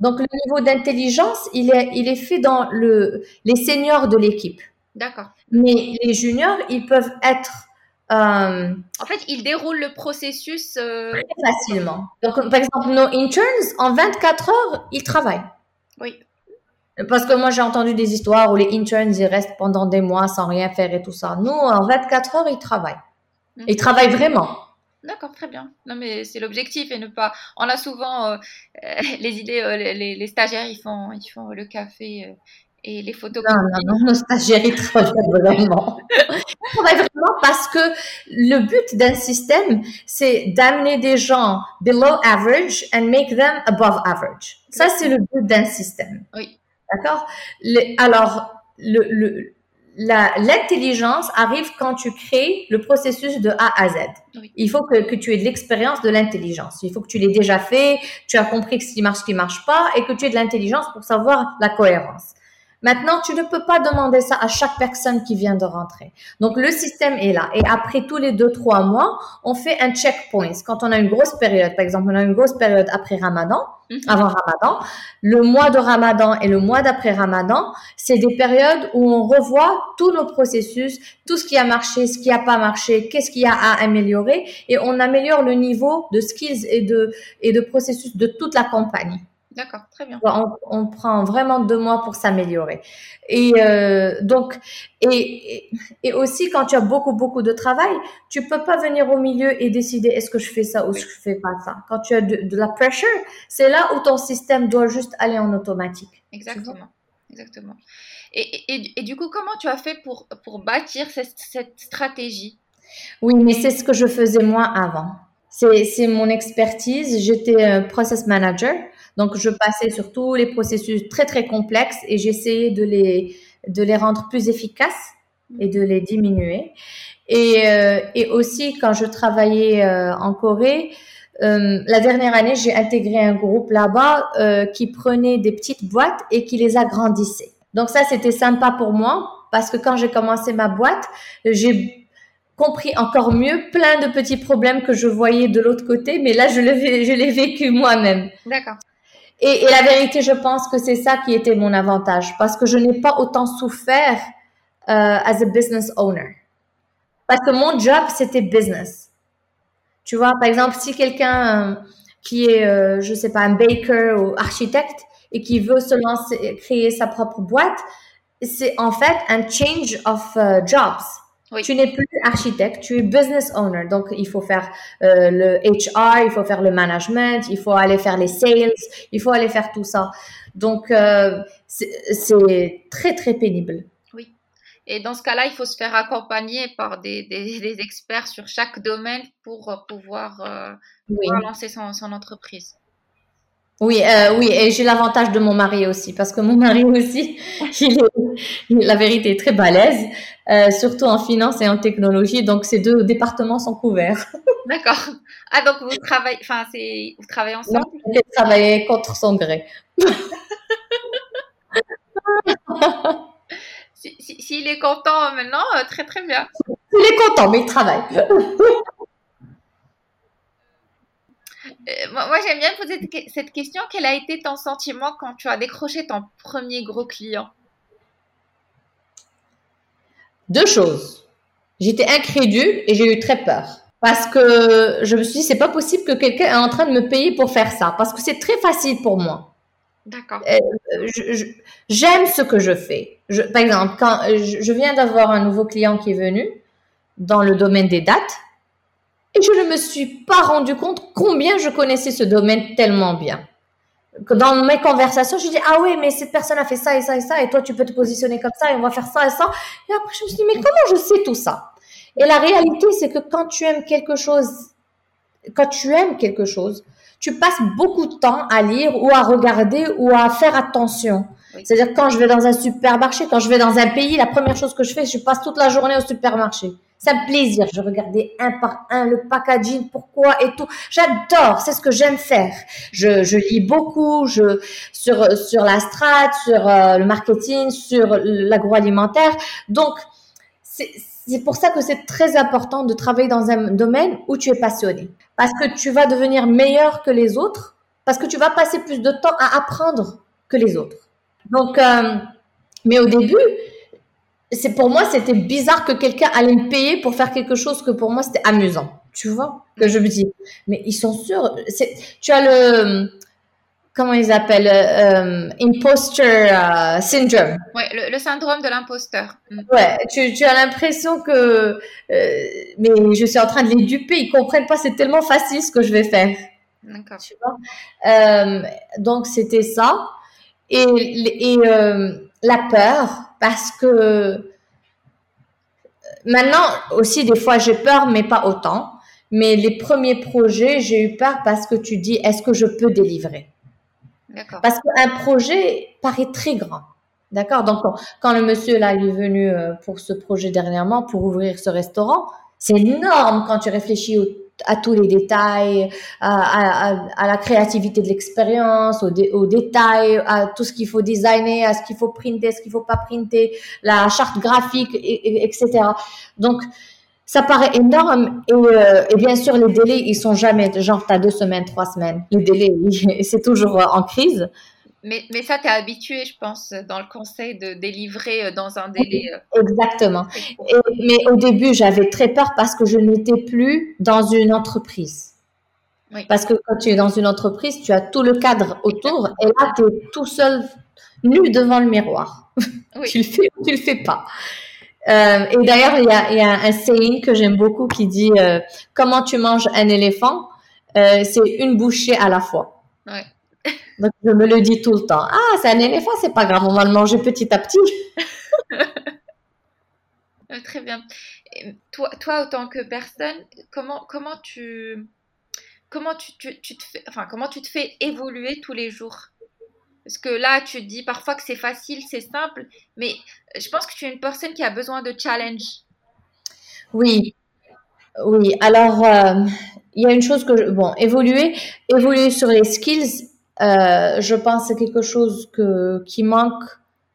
Donc, le niveau d'intelligence, il est, il est fait dans le, les seniors de l'équipe. D'accord. Mais les juniors, ils peuvent être euh, en fait, ils déroulent le processus euh, très facilement. Donc, par exemple, nos interns, en 24 heures, ils travaillent. Oui. Parce que moi, j'ai entendu des histoires où les interns, ils restent pendant des mois sans rien faire et tout ça. Nous, en 24 heures, ils travaillent. Ils travaillent vraiment. D'accord, très bien. Non, mais c'est l'objectif et ne pas. On a souvent euh, [laughs] les idées, euh, les, les, stagiaires, ils font, ils font le café euh, et les photos. Non, non, non, nos stagiaires, ils travaillent vraiment. [laughs] ils travaillent vraiment parce que le but d'un système, c'est d'amener des gens below average and make them above average. Ça, c'est le but d'un système. Oui. D'accord? Alors, le, l'intelligence arrive quand tu crées le processus de A à Z. Il faut que, tu aies de l'expérience de l'intelligence. Il faut que tu l'aies déjà fait, tu as compris ce qui marche, ce qui marche pas, et que tu aies de l'intelligence pour savoir la cohérence. Maintenant, tu ne peux pas demander ça à chaque personne qui vient de rentrer. Donc, le système est là. Et après tous les deux, trois mois, on fait un checkpoint. Quand on a une grosse période, par exemple, on a une grosse période après Ramadan, mhm. avant Ramadan, le mois de Ramadan et le mois d'après Ramadan, c'est des périodes où on revoit tous nos processus, tout ce qui a marché, ce qui n'a pas marché, qu'est-ce qu'il y a à améliorer et on améliore le niveau de skills et de, et de processus de toute la compagnie. D'accord, très bien. On, prend vraiment deux mois pour s'améliorer. Et euh, donc, et, et, aussi quand tu as beaucoup beaucoup de travail, tu peux pas venir au milieu et décider est-ce que je fais ça ou je fais pas ça? Quand tu as de, la pressure, c'est là où ton système doit juste aller en automatique. Exactement, exactement. Et, et, du coup, comment tu as fait pour pour bâtir cette, cette stratégie? Oui, mais c'est ce que je faisais moi avant. C'est mon expertise. J'étais process manager. Donc, je passais sur tous les processus très, très complexes et j'essayais de les, de les rendre plus efficaces et de les diminuer. Et, euh, et aussi, quand je travaillais euh, en Corée, euh, la dernière année, j'ai intégré un groupe là-bas euh, qui prenait des petites boîtes et qui les agrandissait. Donc ça, c'était sympa pour moi parce que quand j'ai commencé ma boîte, j'ai compris encore mieux plein de petits problèmes que je voyais de l'autre côté, mais là, je je l'ai vécu moi-même. D'accord. Et, la vérité, je pense que c'est ça qui était mon avantage, parce que je n'ai pas autant souffert euh, as a business owner. Parce que mon job, c'était business. Tu vois, par exemple, si quelqu'un euh, qui est, euh, je sais pas, un baker ou architecte et qui veut se lancer, créer sa propre boîte, c'est en fait un change of uh, jobs. Tu n'es plus architecte, tu es business owner. Donc, il faut faire euh, le HR, il faut faire le management, il faut aller faire les sales, il faut aller faire tout ça. Donc, euh, c'est très, très pénible. Oui. Et dans ce cas-là, il faut se faire accompagner par des, des, experts sur chaque domaine pour euh, pouvoir, lancer son, son entreprise. Oui, euh, oui, et j'ai l'avantage de mon mari aussi, parce que mon [laughs] mari aussi, il est, la vérité est très balèze, euh, surtout en finance et en technologie, donc ces deux départements sont couverts. [laughs] D'accord. Ah donc vous travaillez, enfin c'est, vous travaillez ensemble? Non, contre son gré. S'il [laughs] si, si, est content maintenant, euh, très très bien. Il est content, mais il travaille. Euh, moi, j'aime bien poser cette question. Quel a été ton sentiment quand tu as décroché ton premier gros client? Deux choses. J'étais incrédule et j'ai eu très peur. Parce que je me suis dit, c'est pas possible que quelqu'un est en train de me payer pour faire ça. Parce que c'est très facile pour moi. D'accord. Euh, j'aime ce que je fais. par exemple, quand je viens d'avoir un nouveau client qui est venu dans le domaine des dates, et je ne me suis pas rendu compte combien je connaissais ce domaine tellement bien. Dans mes conversations, je dis ah oui, mais cette personne a fait ça et ça et ça, et toi tu peux te positionner comme ça et on va faire ça et ça. Et après je me suis dit mais comment je sais tout ça? Et la réalité c'est que quand tu aimes quelque chose, quand tu aimes quelque chose, tu passes beaucoup de temps à lire ou à regarder ou à faire attention. C'est-à-dire quand je vais dans un supermarché, quand je vais dans un pays, la première chose que je fais, je passe toute la journée au supermarché. C'est un plaisir. Je regardais un par un le packaging, pourquoi et tout. J'adore. C'est ce que j'aime faire. Je, lis beaucoup sur, sur la strat, sur euh, le marketing, sur l'agroalimentaire. Donc, c'est pour ça que c'est très important de travailler dans un domaine où tu es passionné. Parce que tu vas devenir meilleur que les autres. Parce que tu vas passer plus de temps à apprendre que les autres. Donc, euh, mais au début, c'est pour moi, c'était bizarre que quelqu'un allait me payer pour faire quelque chose que pour moi, c'était amusant. Tu vois? Que je me dis, mais ils sont sûrs. Tu as le, comment ils appellent, euh, imposter euh, syndrome. Ouais, le, syndrome de l'imposteur. Mm. Ouais, tu, tu as l'impression que, euh, mais je suis en train de les duper, ils comprennent pas, c'est tellement facile ce que je vais faire. D'accord. Tu vois? Euh, donc c'était ça. Et, et la peur, parce que maintenant aussi des fois j'ai peur, mais pas autant. Mais les premiers projets, j'ai eu peur parce que tu dis, est-ce que je peux délivrer? Parce qu'un projet paraît très grand. D'accord? Donc, quand, le monsieur là il est venu euh, pour ce projet dernièrement, pour ouvrir ce restaurant, c'est énorme quand tu réfléchis à tous les détails, à, la créativité de l'expérience, aux, détails, à tout ce qu'il faut designer, à ce qu'il faut printer, ce qu'il faut pas printer, la charte graphique, etc. Donc, ça paraît énorme euh, et, bien sûr les délais ils sont jamais genre t'as deux semaines trois semaines les délais [laughs] c'est toujours en crise mais, mais ça, tu es habitué, je pense, dans le conseil de délivrer euh, dans un délai. Euh, Exactement. mais au début, j'avais très peur parce que je n'étais plus dans une entreprise. Parce que quand tu es dans une entreprise, tu as tout le cadre autour et là, tu es tout seul, nu devant le miroir. [laughs] tu le fais ou tu le fais pas. Euh, et d'ailleurs, il y a, y a, un saying que j'aime beaucoup qui dit Comment tu manges un éléphant C'est une bouchée à la fois. Ouais. Donc, je me le dis tout le temps. Ah, c'est un éléphant, c'est pas grave, on va le manger petit à petit. Euh, [laughs] très bien. toi, toi, autant que personne, comment, comment tu, comment tu, tu, te fais, enfin, comment tu te fais évoluer tous les jours? Parce que là, tu dis parfois que c'est facile, c'est simple, mais je pense que tu es une personne qui a besoin de challenge. Oui, oui. Alors, euh, il y a une chose que, bon, évoluer, évoluer sur les skills, euh, je pense que c'est quelque chose que, qui manque,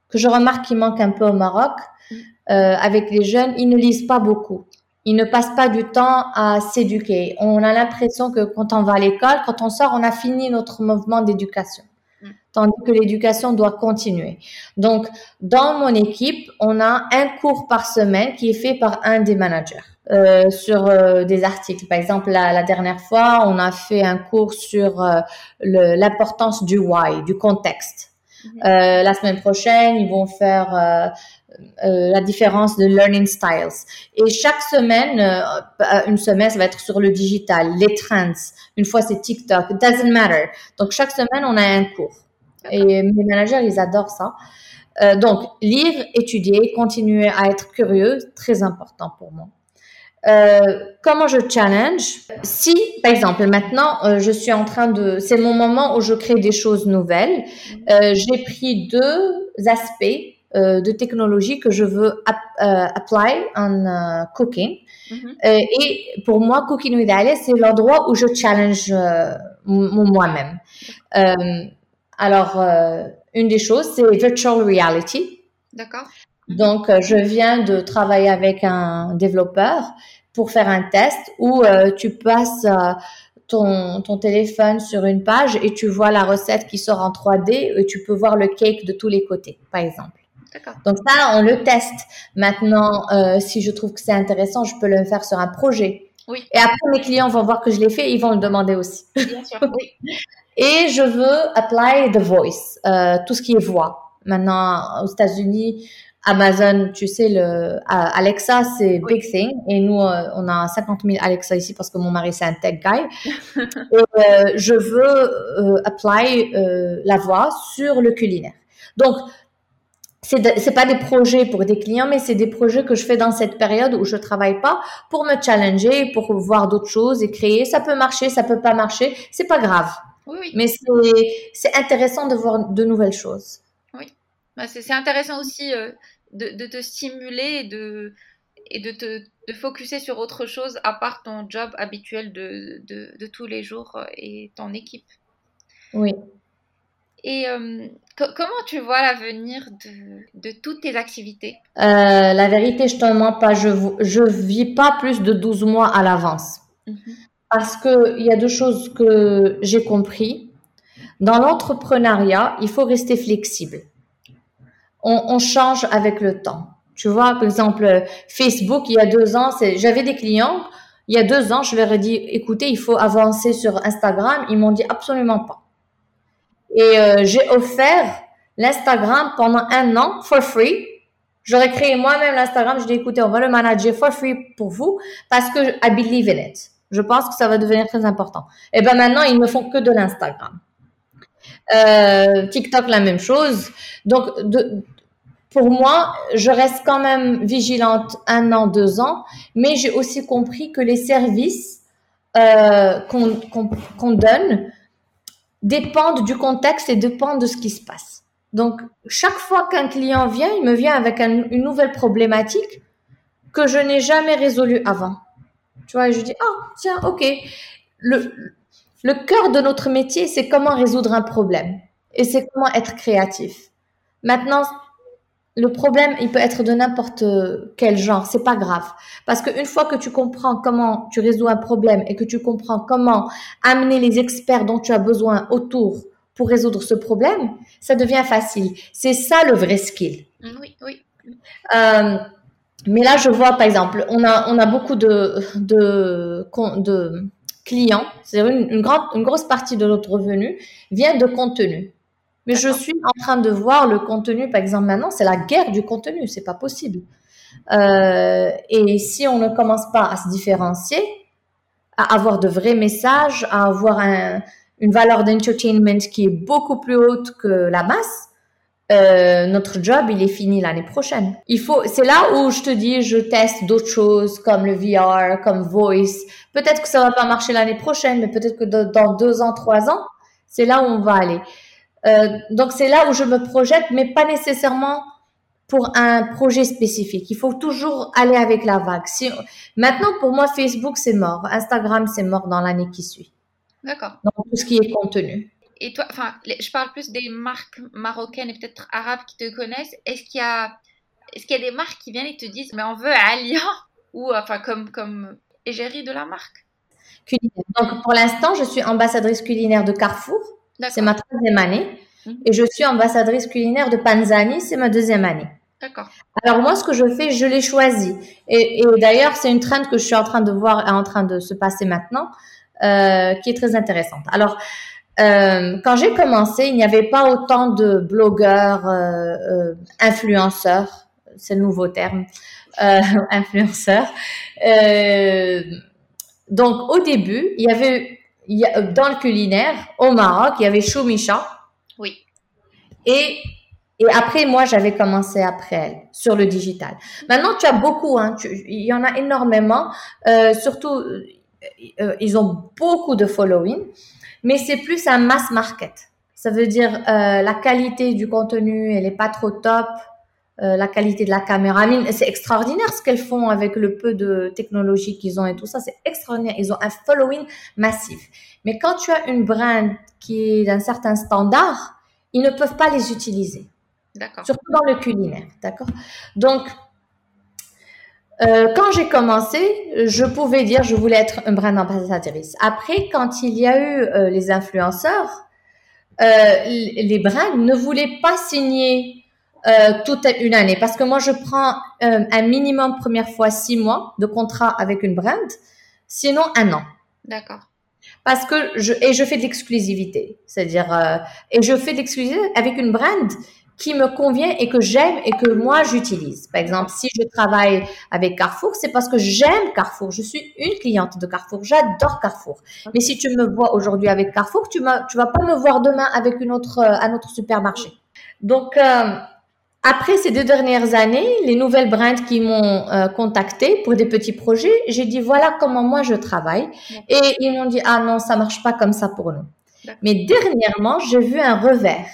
que je remarque qui manque un peu au Maroc. Mm. Euh, avec les jeunes, ils ne lisent pas beaucoup. Ils ne passent pas du temps à s'éduquer. On a l'impression que quand on va à l'école, quand on sort, on a fini notre mouvement d'éducation. Mm. Tandis que l'éducation doit continuer. Donc, dans mon équipe, on a un cours par semaine qui est fait par un des managers. Euh, sur euh, des articles. Par exemple, la, la, dernière fois, on a fait un cours sur euh, l'importance du why, du contexte. Mhm. la semaine prochaine, ils vont faire la différence de learning styles. Et chaque semaine, une semaine, ça va être sur le digital, les trends. Une fois, c'est TikTok. It doesn't matter. Donc, chaque semaine, on a un cours. Et mes managers, ils adorent ça. donc, lire, étudier, continuer à être curieux, très important pour moi. Euh, comment je challenge? Si, par exemple, maintenant, euh, je suis en train de... C'est mon moment où je crée des choses nouvelles. Euh, J'ai pris deux aspects euh, de technologie que je veux apply en cooking. Mhm. et pour moi, Cooking with Alice, c'est l'endroit où je challenge moi-même. alors, une des choses, c'est virtual reality. D'accord. Donc, euh, je viens de travailler avec un développeur pour faire un test où euh, tu passes euh, ton, ton, téléphone sur une page et tu vois la recette qui sort en 3D et tu peux voir le cake de tous les côtés, par exemple. Donc ça, on le teste. Maintenant, si je trouve que c'est intéressant, je peux le faire sur un projet. Oui. Et après, mes clients vont voir que je l'ai fait, ils vont le demander aussi. Bien sûr, oui. [laughs] et je veux apply the voice, tout ce qui est voix. Maintenant, aux États-Unis, Amazon, tu sais, le Alexa, c'est big thing. Et nous, euh, on a 50 000 Alexa ici parce que mon mari, c'est un tech guy. [laughs] et euh, je veux euh, apply la voix sur le culinaire. Donc, c'est c'est pas des projets pour des clients, mais c'est des projets que je fais dans cette période où je travaille pas pour me challenger, pour voir d'autres choses et créer. Ça peut marcher, ça peut pas marcher, c'est pas grave. Oui, Mais c'est intéressant de voir de nouvelles choses. Oui, bah, c'est intéressant aussi de, te stimuler et de, et de te de focuser sur autre chose à part ton job habituel de, de, tous les jours euh, et ton équipe. Oui. Et euh, comment tu vois l'avenir de, de, toutes tes activités? Euh, La vérité, je ne te mens pas, je ne vis pas plus de 12 mois à l'avance. Mhm. Parce qu'il y a deux choses que j'ai compris. Dans l'entrepreneuriat, il faut rester flexible on, change avec le temps. Tu vois, par exemple, Facebook, il y a deux ans, j'avais des clients, il y a deux ans, je leur ai dit, écoutez, il faut avancer sur Instagram. Ils m'ont dit absolument pas. Et euh, j'ai offert l'Instagram pendant un an, for free. J'aurais créé moi-même l'Instagram. Je dis, écoutez, on va le manager for free pour vous parce que I believe in it. Je pense que ça va devenir très important. Et ben maintenant, ils ne font que de l'Instagram. Euh, TikTok, la même chose. Donc, pour moi, je reste quand même vigilante un an, deux ans, mais j'ai aussi compris que les services euh, qu'on donne dépendent du contexte et dépendent de ce qui se passe. Donc, chaque fois qu'un client vient, il me vient avec une nouvelle problématique que je n'ai jamais résolue avant. Tu vois, je dis, ah, tiens, ok. Le, le cœur de notre métier, c'est comment résoudre un problème. Et c'est comment être créatif. Maintenant, le problème, il peut être de n'importe quel genre, c'est pas grave. Parce qu'une fois que tu comprends comment tu résous un problème et que tu comprends comment amener les experts dont tu as besoin autour pour résoudre ce problème, ça devient facile. C'est ça le vrai skill. Oui, oui. Euh, mais là, je vois, par exemple, on a, on a beaucoup de, de, de clients, c'est une, une, grande, une grosse partie de notre revenu vient de contenu. Mais je suis en train de voir le contenu, par exemple, maintenant, c'est la guerre du contenu, c'est pas possible. Euh, et si on ne commence pas à se différencier, à avoir de vrais messages, à avoir un, une valeur d'entertainment qui est beaucoup plus haute que la masse, euh, notre job, il est fini l'année prochaine. Il faut, c'est là où je te dis, je teste d'autres choses comme le VR, comme Voice. Peut-être que ça va pas marcher l'année prochaine, mais peut-être que dans deux ans, trois ans, c'est là où on va aller. Euh, donc c'est là où je me projette, mais pas nécessairement pour un projet spécifique. Il faut toujours aller avec la vague. Si, maintenant, pour moi, Facebook, c'est mort. Instagram, c'est mort dans l'année qui suit. D'accord. Donc, tout ce qui est contenu et toi, enfin, je parle plus des marques marocaines et peut-être arabes qui te connaissent. Est-ce qu'il y a, est-ce qu'il y a des marques qui viennent et te disent, mais on veut Alia [laughs] ou enfin comme comme égérie de la marque? Donc pour l'instant, je suis ambassadrice culinaire de Carrefour. C'est ma troisième année. Mhm. Et je suis ambassadrice culinaire de Panzani. C'est ma deuxième année. D'accord. Alors moi, ce que je fais, je l'ai choisi. Et, et d'ailleurs, c'est une trend que je suis en train de voir, en train de se passer maintenant, euh, qui est très intéressante. Alors, euh, quand j'ai commencé, il n'y avait pas autant de blogueurs, euh, influenceurs, c'est le nouveau terme, [laughs] influenceurs. Donc au début, il y avait il y a, dans le culinaire au Maroc, il y avait Choumicha. Oui. Et et après, moi, j'avais commencé après elle sur le digital. Maintenant, tu as beaucoup, hein, il y en a énormément. Euh, surtout, ils ont beaucoup de following mais c'est plus un mass market. Ça veut dire euh, la qualité du contenu, elle est pas trop top. Euh, la qualité de la caméra, c'est extraordinaire ce qu'elles font avec le peu de technologie qu'ils ont et tout ça, c'est extraordinaire. Ils ont un following massif. Mais quand tu as une brand qui est d'un certain standard, ils ne peuvent pas les utiliser. D'accord. Surtout dans le culinaire, d'accord? Donc, euh, quand j'ai commencé, je pouvais dire je voulais être un brand ambassadrice. Après, quand il y a eu euh, les influenceurs, les brands ne voulaient pas signer euh, toute une année parce que moi je prends euh, un minimum première fois six mois de contrat avec une brand, sinon un an. D'accord. Parce que je et je fais de l'exclusivité, c'est-à-dire et je fais de l'exclusivité avec une brand qui me convient et que j'aime et que moi j'utilise. Par exemple, si je travaille avec Carrefour, c'est parce que j'aime Carrefour. Je suis une cliente de Carrefour. J'adore Carrefour. Mais si tu me vois aujourd'hui avec Carrefour, tu ne tu vas pas me voir demain avec une autre, euh, un autre supermarché. Donc, euh, après ces deux dernières années, les nouvelles brands qui m'ont euh, contacté pour des petits projets, j'ai dit voilà comment moi je travaille. Et ils m'ont dit ah non, ça marche pas comme ça pour nous. Mais dernièrement, j'ai vu un revers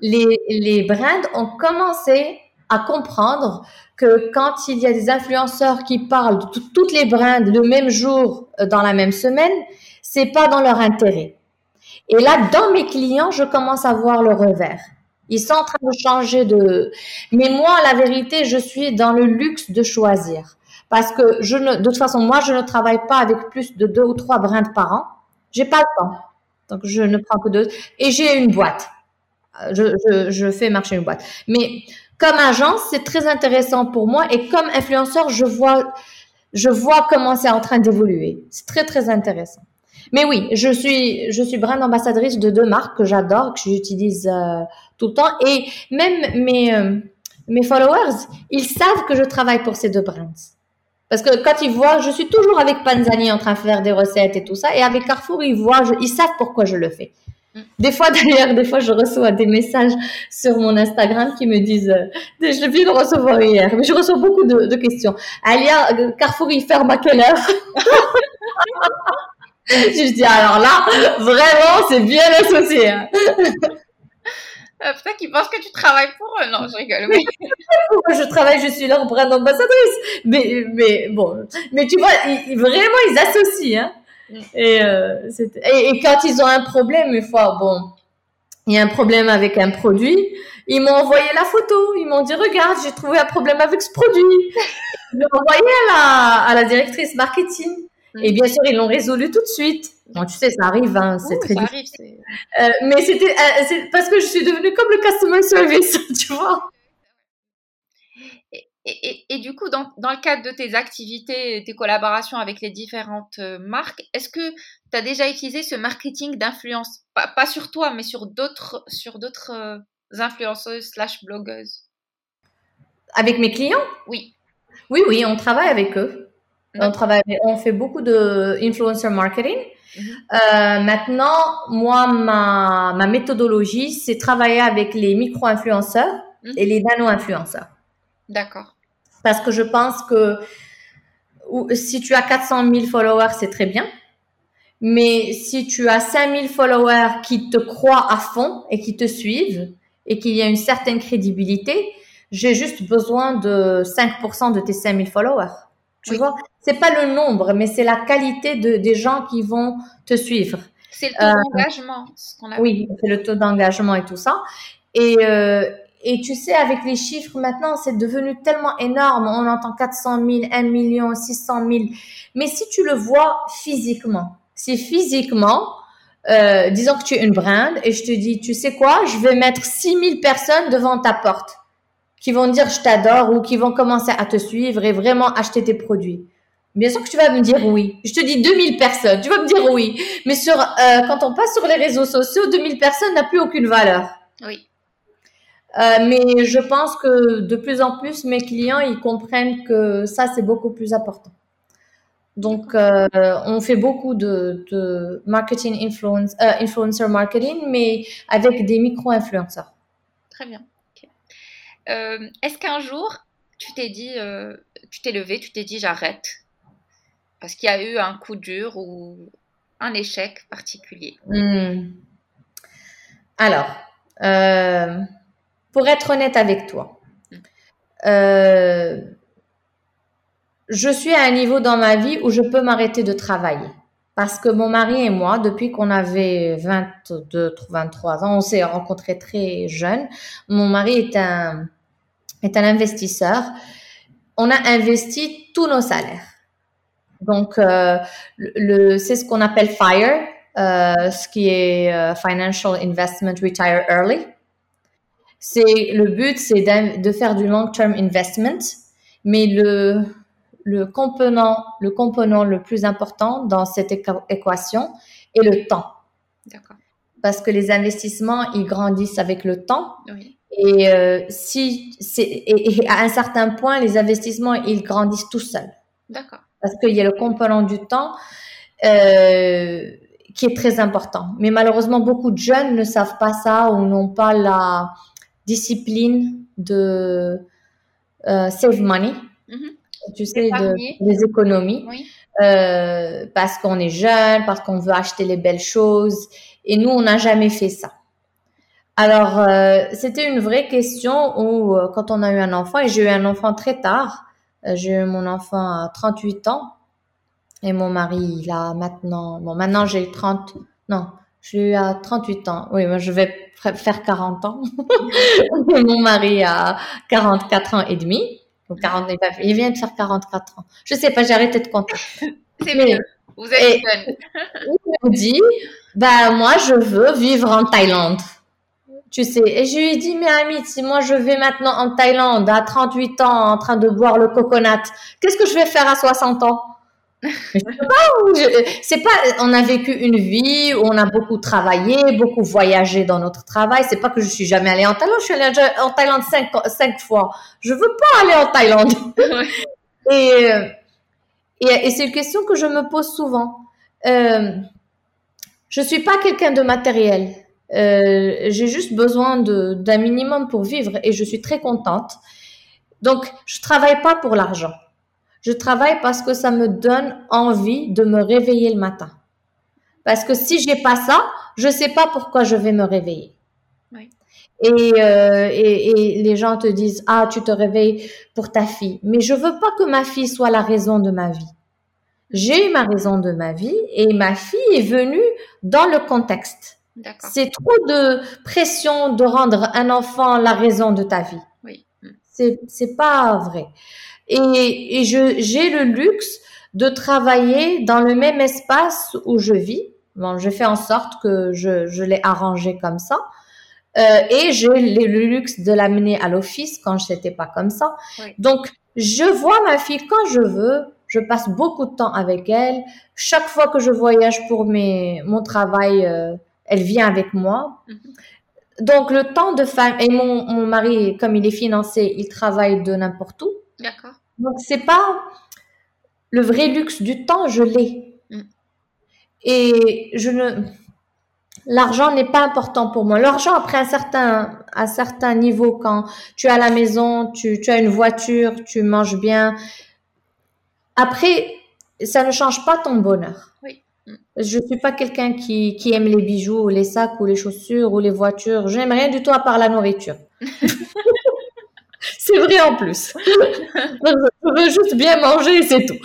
les, les brands ont commencé à comprendre que quand il y a des influenceurs qui parlent de toutes les brands le même jour euh, dans la même semaine, c'est pas dans leur intérêt. Et là, dans mes clients, je commence à voir le revers. Ils sont en train de changer de. Mais moi, la vérité, je suis dans le luxe de choisir. Parce que je ne, de toute façon, moi, je ne travaille pas avec plus de deux ou trois brands par an. J'ai pas le temps. Donc, je ne prends que deux. Et j'ai une boîte je, je, fais marcher une boîte. Mais comme agence, c'est très intéressant pour moi et comme influenceur, je vois, je vois comment c'est en train d'évoluer. C'est très, très intéressant. Mais oui, je suis, je suis brand ambassadrice de deux marques que j'adore, que j'utilise euh, tout le temps. Et même mes, euh, mes followers, ils savent que je travaille pour ces deux brands. Parce que quand ils voient, je suis toujours avec Panzani en train de faire des recettes et tout ça. Et avec Carrefour, ils voient, ils savent pourquoi je le fais. Des fois, [laughs] d'ailleurs, des fois, je reçois des messages sur mon Instagram qui me disent, euh, je viens de recevoir hier, mais je reçois beaucoup de, questions. Alia, euh, Carrefour, il ferme à quelle heure? [laughs] je dis, alors là, vraiment, c'est bien associé. Hein. Euh, Peut-être qu'ils pensent que tu travailles pour eux. Non, je rigole. Mais... [laughs] Je travaille, je suis leur brand ambassadrice. Mais, mais bon, mais tu vois, ils, vraiment, ils associent. Hein. Mm. Et, euh, et, et, quand ils ont un problème, une fois, bon, il y a un problème avec un produit, ils m'ont envoyé la photo. Ils m'ont dit, regarde, j'ai trouvé un problème avec ce produit. Ils l'ont envoyé à la, à la directrice marketing. Et bien sûr, ils l'ont résolu tout de suite. Bon, tu sais, ça arrive, hein, c'est très difficile. Euh, mais c'était euh, parce que je suis devenue comme le customer service, [laughs] tu vois. Et, et, et, du coup, dans, dans, le cadre de tes activités, tes collaborations avec les différentes euh, marques, est-ce que tu as déjà utilisé ce marketing d'influence? Pas, pas, sur toi, mais sur d'autres sur d'autres influenceuses slash blogueuses? Avec mes clients? Oui. Oui, oui, on travaille avec eux. On travaille, on fait beaucoup de influencer marketing. Mm -hmm. euh, maintenant, moi, ma, ma méthodologie, c'est travailler avec les micro-influenceurs mm -hmm. et les nano-influenceurs. D'accord. Parce que je pense que si tu as 400 000 followers, c'est très bien. Mais si tu as 5000 followers qui te croient à fond et qui te suivent et qu'il y a une certaine crédibilité, j'ai juste besoin de 5% de tes 5000 followers. Tu oui. vois, c'est pas le nombre, mais c'est la qualité de, des gens qui vont te suivre. C'est le taux euh, d'engagement. Oui, c'est le taux d'engagement et tout ça. Et, euh, et tu sais, avec les chiffres maintenant, c'est devenu tellement énorme. On entend 400 000, 1 million, 600 000. Mais si tu le vois physiquement, si physiquement, euh, disons que tu es une brinde et je te dis, tu sais quoi, je vais mettre 6000 personnes devant ta porte qui vont dire je t'adore ou qui vont commencer à te suivre et vraiment acheter tes produits. Bien sûr que tu vas me dire oui. Je te dis 2000 personnes, tu vas me dire oui. Mais sur, euh, quand on passe sur les réseaux sociaux, 2000 personnes n'a plus aucune valeur. Oui. Euh, mais je pense que de plus en plus, mes clients, ils comprennent que ça, c'est beaucoup plus important. Donc, euh, on fait beaucoup de, de marketing influence, euh, influencer marketing, mais avec des micro-influenceurs. Très bien. Euh, Est-ce qu'un jour, tu t'es dit, euh, tu t'es levé, tu t'es dit j'arrête? Parce qu'il y a eu un coup dur ou un échec particulier hmm. Alors, pour être honnête avec toi, hmm je suis à un niveau dans ma vie où je peux m'arrêter de travailler. Parce que mon mari et moi, depuis qu'on avait 22, 23 ans, on s'est rencontrés très jeunes. Mon mari est un, est un investisseur. On a investi tous nos salaires. Donc, euh, c'est ce qu'on appelle FIRE, euh, ce qui est euh, Financial Investment Retire Early. C'est, le but, c'est de faire du long-term investment, mais le, le component, le component le plus important dans cette équation est le temps. Parce que les investissements, ils grandissent avec le temps. Oui. Et euh, si et, et, à un certain point, les investissements, ils grandissent tout seuls. D'accord. Parce qu'il y a le component du temps euh, qui est très important. Mais malheureusement, beaucoup de jeunes ne savent pas ça ou n'ont pas la discipline de euh, save money. Mm -hmm tu sais, de, des économies. Oui. Euh, parce qu'on est jeune, parce qu'on veut acheter les belles choses. Et nous, on n'a jamais fait ça. Alors, euh, c'était une vraie question où, euh, quand on a eu un enfant, et j'ai eu un enfant très tard, j'ai eu mon enfant à 38 ans, et mon mari, il a maintenant, bon, maintenant j'ai 30, non, j'ai eu à 38 ans. Oui, moi, je vais faire 40 ans. [laughs] mon mari a 44 ans et demi. Donc 40, il vient de faire 44 ans. Je sais pas, j'ai arrêté de compter. [laughs] C'est mieux. Vous êtes jeune. [laughs] il me dit, bah, moi, je veux vivre en Thaïlande. Tu sais, et je lui ai dit, mais Amit, si moi je vais maintenant en Thaïlande à 38 ans en train de boire le coconut, qu'est-ce que je vais faire à 60 ans? C'est pas, on a vécu une vie où on a beaucoup travaillé, beaucoup voyagé dans notre travail. C'est pas que je suis jamais allée en Thaïlande. Je suis allée en Thaïlande cinq, cinq fois. Je veux pas aller en Thaïlande. [laughs] et, et, et c'est une question que je me pose souvent. Euh, je suis pas quelqu'un de matériel. Euh, j'ai juste besoin d'un minimum pour vivre et je suis très contente. Donc, je travaille pas pour l'argent. Je travaille parce que ça me donne envie de me réveiller le matin. Parce que si j'ai pas ça, je sais pas pourquoi je vais me réveiller. Oui. euh, et, et, les gens te disent ah tu te réveilles pour ta fille mais je veux pas que ma fille soit la raison de ma vie. J'ai eu ma raison de ma vie et ma fille est venue dans le contexte. C'est trop de pression de rendre un enfant la raison de ta vie. Oui. C'est c'est pas vrai et, et je j'ai le luxe de travailler dans le même espace où je vis bon je fais en sorte que je je l'ai arrangé comme ça euh, et j'ai le luxe de l'amener à l'office quand je n'étais pas comme ça. Donc, je vois ma fille quand je veux. Je passe beaucoup de temps avec elle. Chaque fois que je voyage pour mes, mon travail, euh, elle vient avec moi. Mhm. Donc, le temps de femme, et mon, mon mari, comme il est financé, il travaille de n'importe où. D'accord. Donc, c'est pas le vrai luxe du temps, je l'ai. Mm. Et je ne, L'argent n'est pas important pour moi. L'argent, après un certain, un certain niveau, quand tu es à la maison, tu, tu as une voiture, tu manges bien. Après, ça ne change pas ton bonheur. Oui. Je suis pas quelqu'un qui, qui aime les bijoux, ou les sacs, ou les chaussures, ou les voitures. J'aime rien du tout à part la nourriture. [laughs] c'est vrai en plus. Je veux juste bien manger et c'est tout.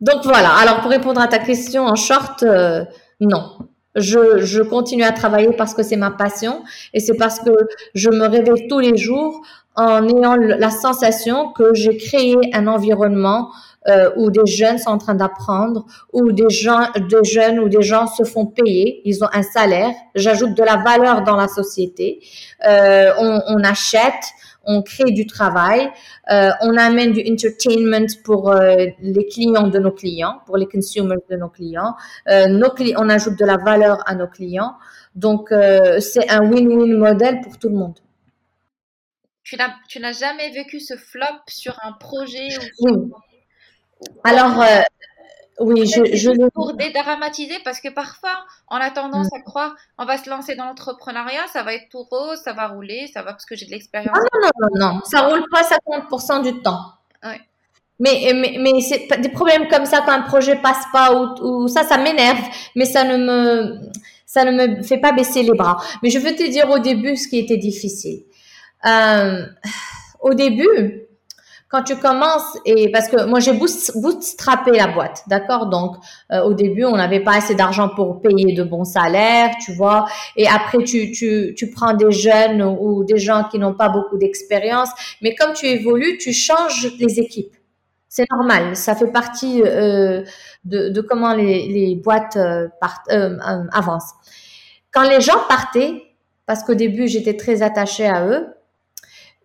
Donc voilà. Alors pour répondre à ta question en short, euh, non. Je, je, continue à travailler parce que c'est ma passion et c'est parce que je me réveille tous les jours en ayant la sensation que j'ai créé un environnement euh, où des jeunes sont en train d'apprendre, où des gens, des jeunes ou des gens se font payer, ils ont un salaire. J'ajoute de la valeur dans la société. Euh, on, on achète, on crée du travail, euh, on amène du entertainment pour euh, les clients de nos clients, pour les consumers de nos clients. Euh, nos on ajoute de la valeur à nos clients. Donc, c'est un win-win modèle pour tout le monde. Tu n'as jamais vécu ce flop sur un projet ou Alors, oui, je, je Pour dédramatiser, parce que parfois, on a tendance mm. à croire, on va se lancer dans l'entrepreneuriat, ça va être tout rose, ça va rouler, ça va parce que j'ai de l'expérience. Ah non, non, non, non, ça roule pas 50% du temps. Ouais. Mais, mais, mais c'est des problèmes comme ça quand un projet passe pas ou, ou ça, ça m'énerve, mais ça ne me, ça ne me fait pas baisser les bras. Mais je veux te dire au début ce qui était difficile. Euh, au début, quand tu commences et parce que moi j'ai bootstrappé la boîte, d'accord? Donc euh, au début on n'avait pas assez d'argent pour payer de bons salaires, tu vois? Et après tu tu tu prends des jeunes ou, des gens qui n'ont pas beaucoup d'expérience, mais comme tu évolues, tu changes les équipes. C'est normal, ça fait partie euh, de, comment les, les boîtes euh, euh, avancent. Quand les gens partaient, parce qu'au début j'étais très attachée à eux,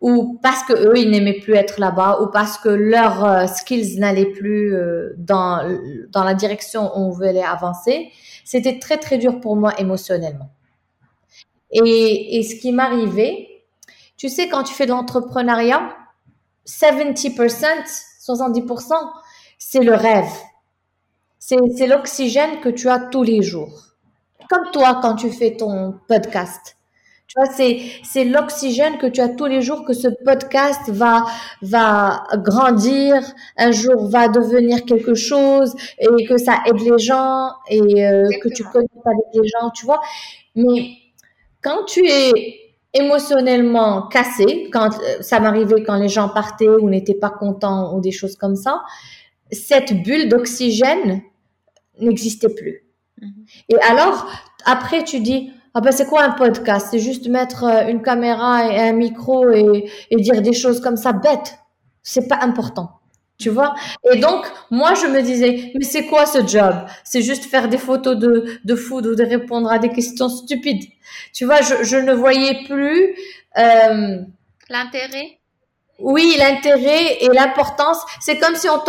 ou parce que eux ils n'aimaient plus être là-bas ou parce que leurs euh, skills n'allaient plus euh, dans dans la direction où on voulait avancer. C'était très très dur pour moi émotionnellement. Et, et ce qui m'arrivait tu sais quand tu fais de l'entrepreneuriat 70% 70% c'est le rêve. C'est l'oxygène que tu as tous les jours. Comme toi quand tu fais ton podcast tu vois, c'est, c'est l'oxygène que tu as tous les jours que ce podcast va, va grandir, un jour va devenir quelque chose et que ça aide les gens et euh, que tu connectes avec les gens, tu vois. Mais quand tu es émotionnellement cassé, quand euh, ça m'arrivait quand les gens partaient ou n'étaient pas contents ou des choses comme ça, cette bulle d'oxygène n'existait plus. Mm-hmm. Et alors, après, tu dis, ah ben c'est quoi un podcast? C'est juste mettre euh, une caméra et un micro et, et dire des choses comme ça bête. C'est pas important. Tu vois? Et donc, moi, je me disais, mais c'est quoi ce job? C'est juste faire des photos de, de food ou de répondre à des questions stupides. Tu vois, je, je ne voyais plus... Euh, L'intérêt? Oui, l'intérêt et l'importance, c'est comme si on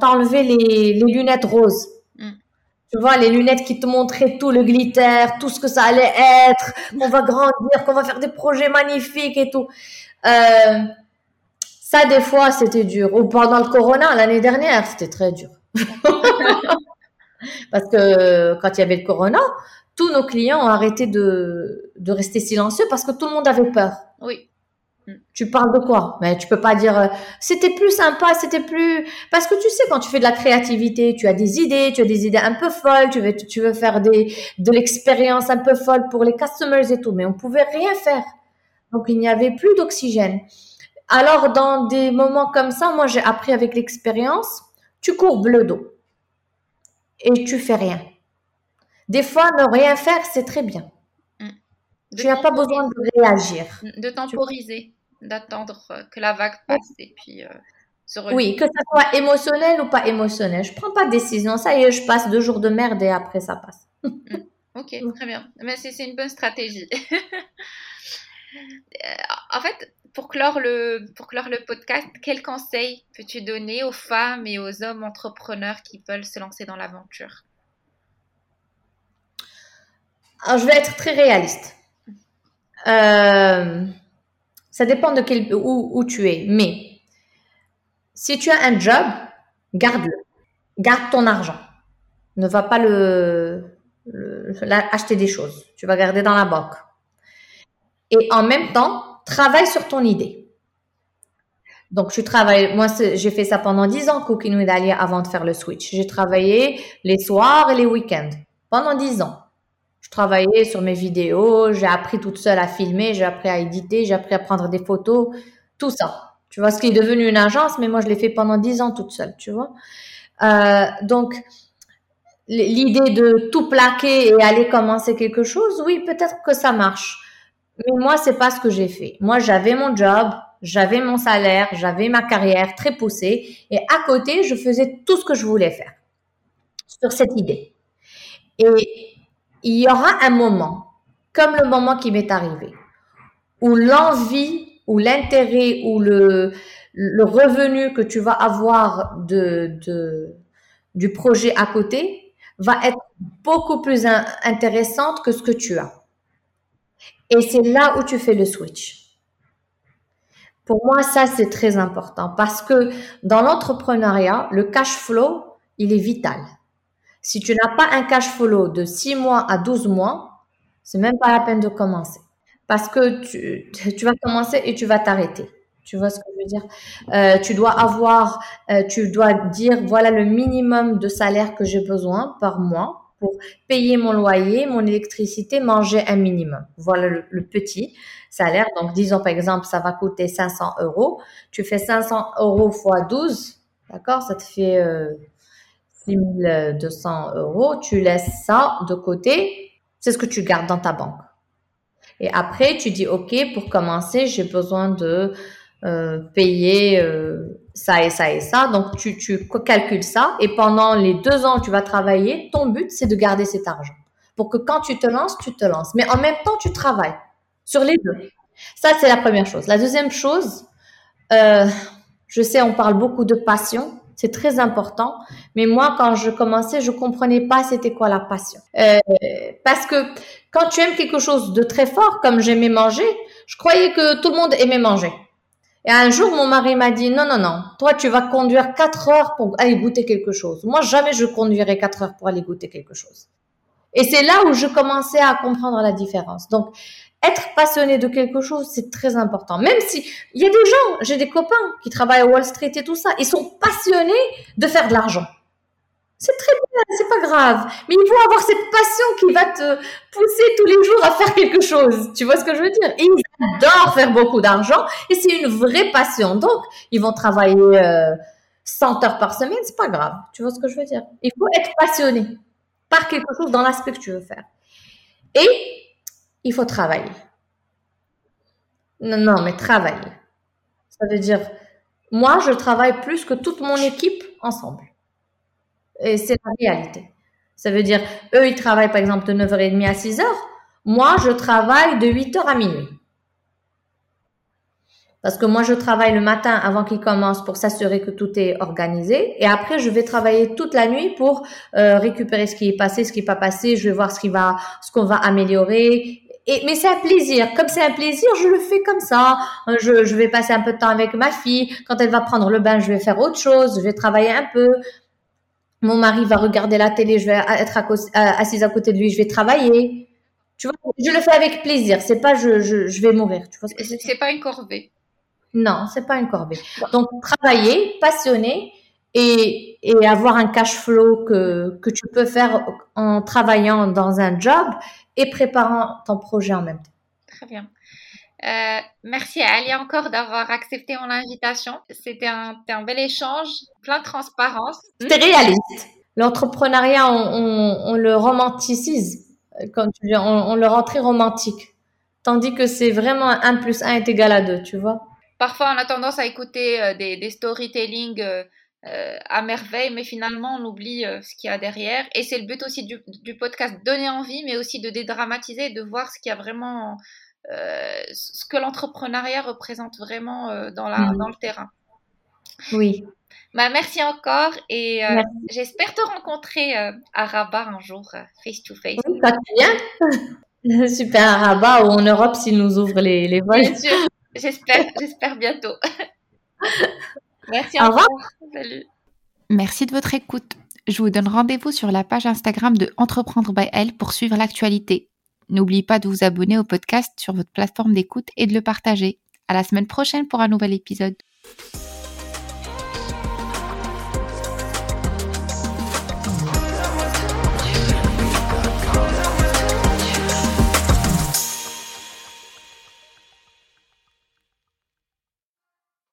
t'enlevait les, les lunettes roses. Tu vois, les lunettes qui te montraient tout le glitter, tout ce que ça allait être, qu'on va grandir, qu'on va faire des projets magnifiques et tout. Euh, ça, des fois, c'était dur. Ou pendant le corona, l'année dernière, c'était très dur. [laughs] Parce que quand il y avait le corona, tous nos clients ont arrêté de, de rester silencieux parce que tout le monde avait peur. Oui. Mm. Tu parles de quoi? Mais tu peux pas dire euh, c'était plus sympa, c'était plus parce que tu sais quand tu fais de la créativité, tu as des idées, tu as des idées un peu folles, tu veux tu veux faire des de l'expérience un peu folle pour les customers et tout, mais on pouvait rien faire. Donc il n'y avait plus d'oxygène. Alors dans des moments comme ça, moi j'ai appris avec l'expérience, tu courbes le dos et tu fais rien. Des fois ne rien faire, c'est très bien. Tu n'as pas besoin de réagir. De temporiser, d'attendre euh, que la vague passe et puis euh, se Oui, que ça soit émotionnel ou pas émotionnel. Je prends pas de décision. Ça y est, je passe deux jours de merde et après ça passe. Mm. Ok, [laughs] très bien. Mais c'est une bonne stratégie. [laughs] Euh, en fait, pour clore, le, pour clore le podcast, quel conseil peux-tu donner aux femmes et aux hommes entrepreneurs qui veulent se lancer dans l'aventure? Alors, je vais être très réaliste. Euh, ça dépend de quel, où, où, tu es. Mais si tu as un job, garde-le. Garde ton argent. Ne va pas le, acheter des choses. Tu vas garder dans la banque. Et en même temps, travaille sur ton idée. Donc, je travaille, moi, j'ai fait ça pendant 10 ans, Cooking with avant de faire le switch. J'ai travaillé les soirs et les week-ends pendant 10 ans travaillais sur mes vidéos, j'ai appris toute seule à filmer, j'ai appris à éditer, j'ai appris à prendre des photos, tout ça. Tu vois, ce qui est devenu une agence, mais moi, je l'ai fait pendant dix ans toute seule, tu vois. Euh, donc, l'idée de tout plaquer et aller commencer quelque chose, oui, peut-être que ça marche. Mais moi, c'est pas ce que j'ai fait. Moi, j'avais mon job, j'avais mon salaire, j'avais ma carrière très poussée et à côté, je faisais tout ce que je voulais faire sur cette idée. Et il y aura un moment, comme le moment qui m'est arrivé, où l'envie ou l'intérêt ou le, revenu que tu vas avoir du projet à côté va être beaucoup plus intéressante que ce que tu as. Et c'est là où tu fais le switch. Pour moi, ça, c'est très important parce que dans l'entrepreneuriat, le cash flow, il est vital. Si tu n'as pas un cash flow de 6 mois à 12 mois, c'est même pas la peine de commencer. Parce que [laughs] tu, vas commencer et tu vas t'arrêter. Tu vois ce que je veux dire? Euh, Tu dois avoir, euh, tu dois dire voilà le minimum de salaire que j'ai besoin par mois pour payer mon loyer, mon électricité, manger un minimum. Voilà le, petit salaire. Donc disons par exemple ça va coûter 500 euros. Tu fais 500 euros fois 12, d'accord? Ça te fait euh, 6200 euros, tu laisses ça de côté, c'est ce que tu gardes dans ta banque. Et après, tu dis, OK, pour commencer, j'ai besoin de euh, payer euh, ça et ça et ça. Donc, tu, tu calcules ça. Et pendant les deux ans où tu vas travailler, ton but, c'est de garder cet argent. Pour que quand tu te lances, tu te lances. Mais en même temps, tu travailles sur les deux. Ça, c'est la première chose. La deuxième chose, euh, je sais, on parle beaucoup de passion. C'est très important. Mais moi, quand je commençais, je comprenais pas c'était quoi la passion. Euh, parce que quand tu aimes quelque chose de très fort, comme j'aimais manger, je croyais que tout le monde aimait manger. Et un jour, mon mari m'a dit, non, non, non, toi, tu vas conduire quatre heures pour aller goûter quelque chose. Moi, jamais je conduirai quatre heures pour aller goûter quelque chose. Et c'est là où je commençais à comprendre la différence. Donc, être passionné de quelque chose, c'est très important. Même si il y a des gens, j'ai des copains qui travaillent à Wall Street et tout ça, ils sont passionnés de faire de l'argent. C'est très bien, c'est pas grave. Mais il faut avoir cette passion qui va te pousser tous les jours à faire quelque chose. Tu vois ce que je veux dire? Ils adorent faire beaucoup d'argent et c'est une vraie passion. Donc, ils vont travailler euh, 100 heures par semaine, c'est pas grave. Tu vois ce que je veux dire? Il faut être passionné par quelque chose dans l'aspect que tu veux faire. Et il faut travailler. Non, non, mais travailler. Ça veut dire, moi, je travaille plus que toute mon équipe ensemble. Et c'est la réalité. Ça veut dire, eux, ils travaillent par exemple de 9h30 à 6h. Moi, je travaille de 8h à minuit. Parce que moi, je travaille le matin avant qu'il commence pour s'assurer que tout est organisé. Et après, je vais travailler toute la nuit pour euh, récupérer ce qui est passé, ce qui n'est pas passé. Je vais voir ce qu'on va améliorer et, mais c'est un plaisir. Comme c'est un plaisir, je le fais comme ça. Je, je vais passer un peu de temps avec ma fille. Quand elle va prendre le bain, je vais faire autre chose. Je vais travailler un peu. Mon mari va regarder la télé. Je vais être assise à côté de lui. Je vais travailler. Tu vois, je le fais avec plaisir. C'est pas je, je, je vais mourir. Tu vois ce que c'est C'est pas une corvée. Non, c'est pas une corvée. Donc, travailler, passionner et, et avoir un cash flow que, que tu peux faire en travaillant dans un job et préparant ton projet en même temps. Très bien. Euh, merci à Ali encore d'avoir accepté mon invitation. C'était un, un, bel échange, plein de transparence. C'était réaliste. L'entrepreneuriat, on, on, on, le romanticise, quand tu, on, on le rend très romantique. Tandis que c'est vraiment 1 plus 1 est égal à 2, tu vois. Parfois, on a tendance à écouter euh, des, des storytelling euh, à merveille, mais finalement, on oublie euh, ce qu'il y a derrière. Et c'est le but aussi du, du, podcast, donner envie, mais aussi de dédramatiser, de voir ce qu'il y a vraiment euh, ce que l'entrepreneuriat représente vraiment dans, la, mmh. dans le terrain. Oui. Bah, merci encore et j'espère te rencontrer à Rabat un jour, face to face. Oui, ça bien. [laughs] Super, à Rabat ou en Europe s'ils nous ouvrent les, les vols. Bien sûr, j'espère, j'espère bientôt. [laughs] merci Au revoir. Salut. Merci de votre écoute. Je vous donne rendez-vous sur la page Instagram de Entreprendre by Elle pour suivre l'actualité. N'oubliez pas de vous abonner au podcast sur votre plateforme d'écoute et de le partager. À la semaine prochaine pour un nouvel épisode.